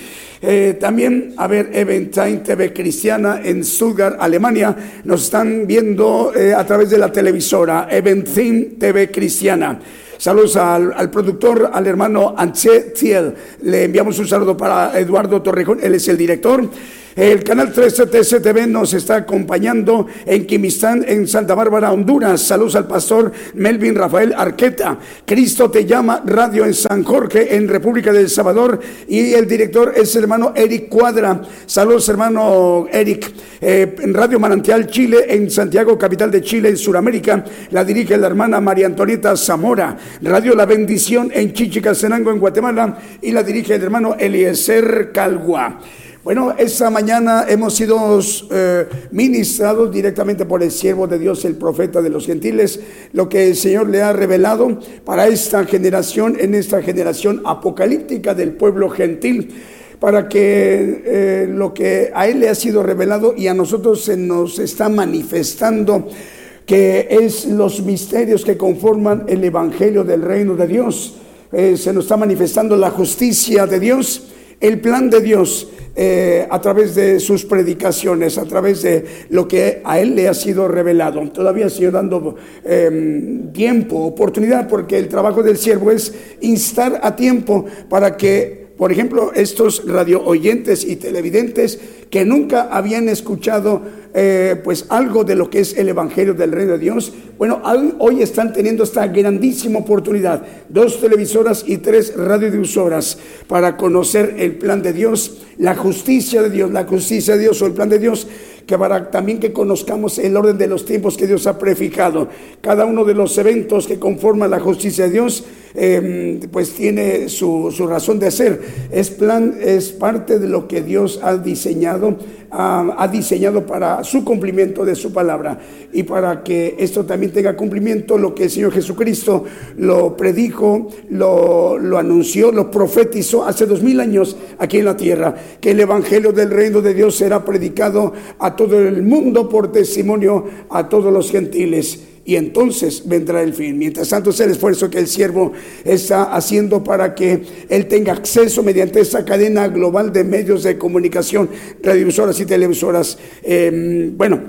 Eh, también, a ver, Eventime TV Cristiana en Stuttgart, Alemania. Nos están viendo eh, a través de la televisora Eventime TV Cristiana. Saludos al, al productor, al hermano Anche Thiel. Le enviamos un saludo para Eduardo Torrejón, él es el director. El canal 13 TCTV nos está acompañando en Quimistán, en Santa Bárbara, Honduras. Saludos al pastor Melvin Rafael Arqueta. Cristo te llama radio en San Jorge, en República del Salvador. Y el director es el hermano Eric Cuadra. Saludos, hermano Eric. Eh, en Radio Manantial Chile, en Santiago, capital de Chile, en Sudamérica. La dirige la hermana María Antonieta Zamora. Radio La Bendición en Chichicastenango, en Guatemala. Y la dirige el hermano Eliezer Calgua. Bueno, esta mañana hemos sido eh, ministrados directamente por el siervo de Dios, el profeta de los gentiles, lo que el Señor le ha revelado para esta generación, en esta generación apocalíptica del pueblo gentil para que eh, lo que a él le ha sido revelado y a nosotros se nos está manifestando que es los misterios que conforman el Evangelio del Reino de Dios. Eh, se nos está manifestando la justicia de Dios, el plan de Dios eh, a través de sus predicaciones, a través de lo que a él le ha sido revelado. Todavía sigue dando em, tiempo, oportunidad, porque el trabajo del siervo es instar a tiempo para que por ejemplo, estos radio oyentes y televidentes que nunca habían escuchado eh, pues algo de lo que es el Evangelio del Reino de Dios, bueno, hoy están teniendo esta grandísima oportunidad, dos televisoras y tres radiodifusoras, para conocer el plan de Dios, la justicia de Dios, la justicia de Dios o el plan de Dios que para también que conozcamos el orden de los tiempos que Dios ha prefijado. Cada uno de los eventos que conforman la justicia de Dios, em, pues tiene su, su, razón de ser. Es plan, es parte de lo que Dios ha diseñado, ha diseñado para su cumplimiento de su palabra. Y para que esto también tenga cumplimiento lo que el Señor Jesucristo lo predijo, lo, lo anunció, lo profetizó hace dos mil años aquí en la tierra, que el Evangelio del Reino de Dios será predicado a todo el mundo por testimonio a todos los gentiles y entonces vendrá el fin. Mientras tanto es el esfuerzo que el siervo está haciendo para que él tenga acceso mediante esta cadena global de medios de comunicación, radiovisoras y televisoras. Em, bueno,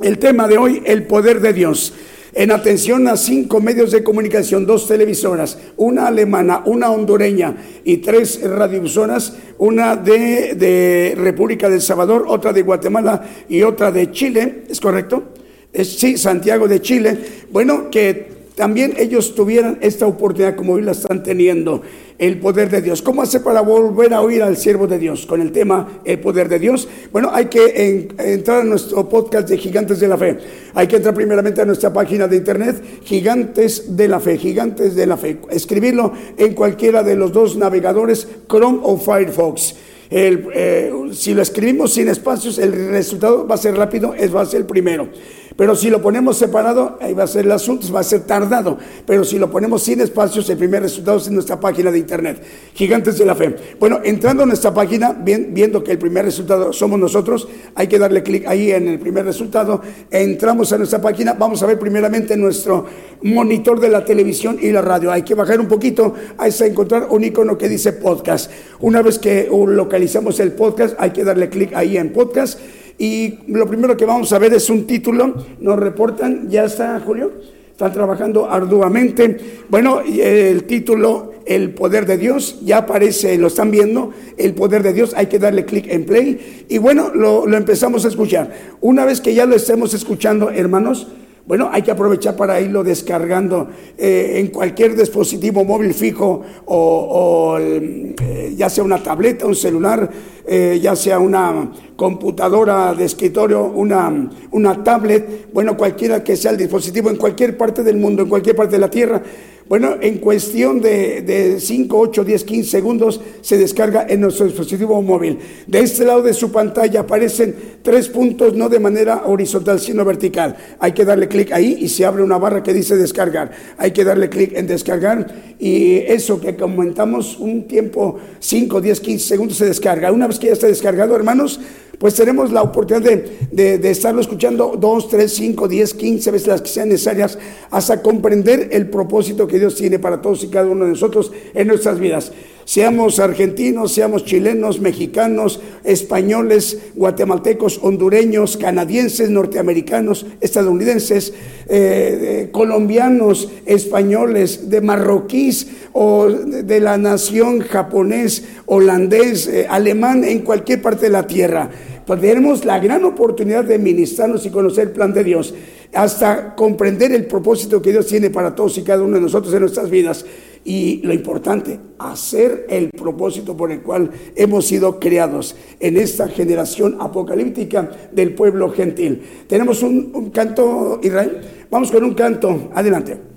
el tema de hoy, el poder de Dios. En atención a cinco medios de comunicación, dos televisoras, una alemana, una hondureña y tres radiovisoras, una de, de República del Salvador, otra de Guatemala y otra de Chile, ¿es correcto? Sí, Santiago de Chile, bueno, que también ellos tuvieran esta oportunidad como hoy la están teniendo, el poder de Dios. ¿Cómo hace para volver a oír al siervo de Dios con el tema el poder de Dios? Bueno, hay que entrar a nuestro podcast de Gigantes de la Fe. Hay que entrar primeramente a nuestra página de internet, Gigantes de la Fe, Gigantes de la Fe. Escribirlo en cualquiera de los dos navegadores, Chrome o Firefox. Eh, si lo escribimos sin espacios, el resultado va a ser rápido, es, va a ser el primero. Pero si lo ponemos separado, ahí va a ser el asunto, va a ser tardado. Pero si lo ponemos sin espacios, el primer resultado es en nuestra página de internet, Gigantes de la Fe. Bueno, entrando en nuestra página, viendo que el primer resultado somos nosotros, hay que darle clic ahí en el primer resultado. Entramos a nuestra página, vamos a ver primeramente nuestro monitor de la televisión y la radio. Hay que bajar un poquito, que encontrar un icono que dice podcast. Una vez que localizamos el podcast, hay que darle clic ahí en podcast y lo primero que vamos a ver es un título. Nos reportan, ya está Julio, están trabajando arduamente. Bueno, el título, El poder de Dios, ya aparece, lo están viendo, el poder de Dios, hay que darle clic en play. Y bueno, lo, lo empezamos a escuchar. Una vez que ya lo estemos escuchando, hermanos, bueno, hay que aprovechar para irlo descargando eh, en cualquier dispositivo móvil fijo o, eh, ya sea una tableta, un celular, eh, ya sea una computadora de escritorio, una, una tablet, bueno, cualquiera que sea el dispositivo en cualquier parte del mundo, en cualquier parte de la Tierra. Bueno, en cuestión de, 5, 8, 10, 15 segundos se descarga en nuestro dispositivo móvil. De este lado de su pantalla aparecen tres puntos, no de manera horizontal, sino vertical. Hay que darle clic ahí y se abre una barra que dice descargar. Hay que darle clic en descargar y eso que comentamos un tiempo, 5, 10, 15 segundos se descarga. Una vez que ya está descargado, hermanos, pues tenemos la oportunidad de, de, estarlo escuchando dos, tres, cinco, diez, quince veces las que sean necesarias hasta comprender el propósito que Dios tiene para todos y cada uno de nosotros en nuestras vidas. Seamos argentinos, seamos chilenos, mexicanos, españoles, guatemaltecos, hondureños, canadienses, norteamericanos, estadounidenses, eh, colombianos, españoles, de marroquíes o de la nación japonés, holandés, eh, alemán, en cualquier parte de la tierra. Pues tenemos la gran oportunidad de ministrarnos y conocer el plan de Dios, hasta comprender el propósito que Dios tiene para todos y cada uno de nosotros en nuestras vidas. Y lo importante, hacer el propósito por el cual hemos sido creados en esta generación apocalíptica del pueblo gentil. Tenemos un, un canto, Israel. Vamos con un canto. Adelante.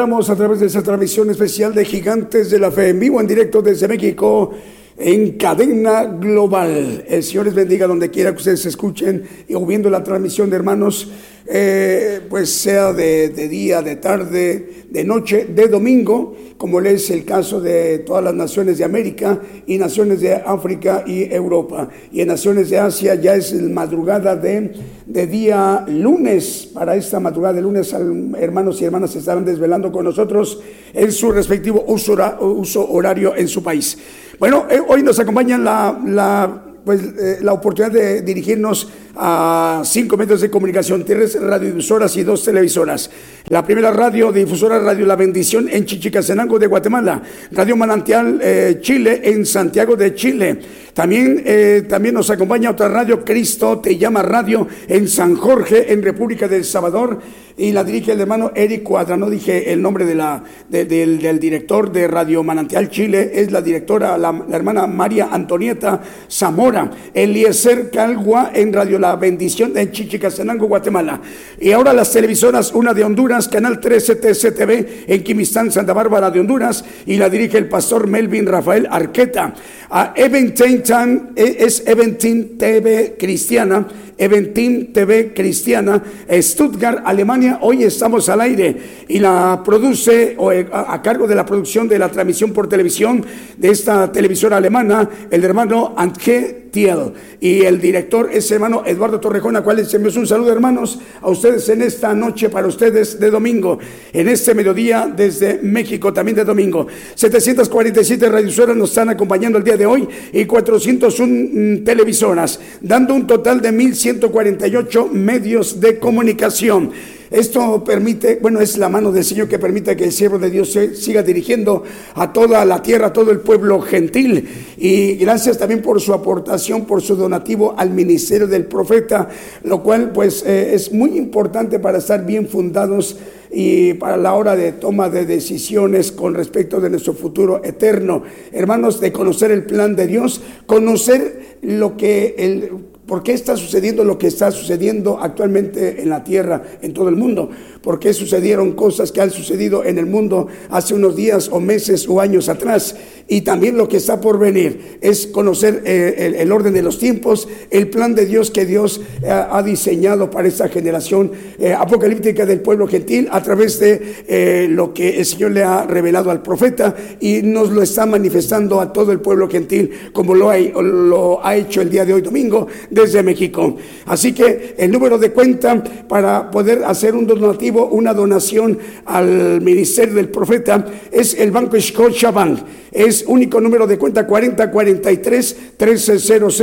A través de esta transmisión especial de Gigantes de la Fe, en vivo, en directo desde México, en cadena global. El Señor les bendiga donde quiera que ustedes escuchen y o viendo la transmisión de hermanos, eh, pues sea de, de día, de tarde, de noche, de domingo, como es el caso de todas las naciones de América y naciones de África y Europa. Y en naciones de Asia ya es madrugada de, de día lunes. Para esta madrugada de lunes, hermanos y hermanas se estarán desvelando con nosotros en su respectivo uso horario en su país. Bueno, eh, hoy nos acompaña la, la, pues, eh, la oportunidad de dirigirnos a cinco medios de comunicación, tres radiodifusoras y dos televisoras. La primera radio difusora Radio La Bendición en Chichicastenango de Guatemala, Radio Manantial eh, Chile en Santiago de Chile. También, eh, también nos acompaña otra radio, Cristo Te Llama Radio en San Jorge, en República del Salvador, y la dirige el hermano Eric Cuadra. No dije el nombre de la, de- del, del director de Radio Manantial Chile, es la directora, la, la hermana María Antonieta Zamora. Eliezer Calgua en Radio La Bendición en Chichicastenango, Guatemala. Y ahora las televisoras, una de Honduras, Canal 13 TCTV en Quimistán, Santa Bárbara de Honduras, y la dirige el pastor Melvin Rafael Arqueta. A Eventin Tan, eh, es Eventin TV Cristiana, Eventin TV Cristiana, Stuttgart, Alemania. Hoy estamos al aire y la produce o, eh, a, cargo de la producción de la transmisión por televisión de esta televisora alemana, el hermano Antje Tiel. Y el director es hermano Eduardo Torrejón, a cual les envío un saludo, hermanos, a ustedes en esta noche, para ustedes de domingo, en este mediodía desde México, también de domingo. 747 radiosoras nos están acompañando el día de hoy y 401 mm, televisoras, dando un total de 1.148 medios de comunicación. Esto permite, bueno, es la mano del Señor que permite que el siervo de Dios se siga dirigiendo a toda la tierra, a todo el pueblo gentil. Y gracias también por su aportación, por su donativo al ministerio del profeta, lo cual pues eh, es muy importante para estar bien fundados y para la hora de toma de decisiones con respecto de nuestro futuro eterno. Hermanos, de conocer el plan de Dios, conocer lo que el ¿Por qué está sucediendo lo que está sucediendo actualmente en la tierra, en todo el mundo? ¿Por qué sucedieron cosas que han sucedido en el mundo hace unos días o meses o años atrás? y también lo que está por venir. Es conocer eh, el, orden de los tiempos, el plan de Dios que Dios eh, ha diseñado para esta generación eh, apocalíptica del pueblo gentil a través de lo que el Señor le ha revelado al profeta y nos lo está manifestando a todo el pueblo gentil como lo lo ha hecho el día de hoy domingo desde México. Así que el número de cuenta para poder hacer un donativo, una donación al ministerio del profeta es el Banco Scotiabank. Es único número de cuenta 4043 1300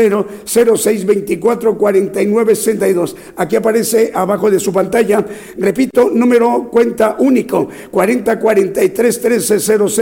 0624 4962. Aquí aparece abajo de su pantalla. Repito, número cuenta único 4043 1300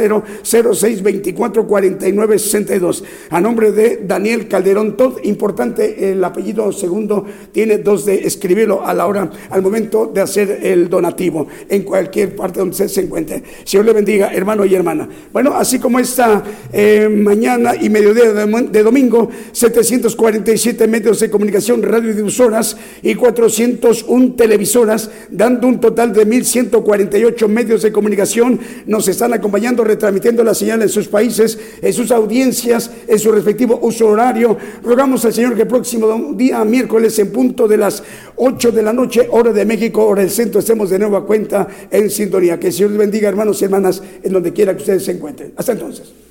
0624 4962. A nombre de Daniel Calderón Todd, importante el apellido segundo tiene dos de escribirlo a la hora, al momento de hacer el donativo en cualquier parte donde usted se encuentre. Señor le bendiga, hermano y hermana. Bueno, así como esta eh, mañana y mediodía de, domingo, 747 medios de comunicación, radiodifusoras y 401 televisoras, dando un total de 1.148 medios de comunicación, nos están acompañando, retransmitiendo la señal en sus países, en sus audiencias, en su respectivo uso horario. Rogamos al Señor que el próximo día, miércoles, en punto de las 8 de la noche, hora de México, hora del centro, estemos de nuevo a cuenta en sintonía. Que el Señor les bendiga, hermanos y hermanas, en donde quiera que ustedes se encuentren. Hasta entonces.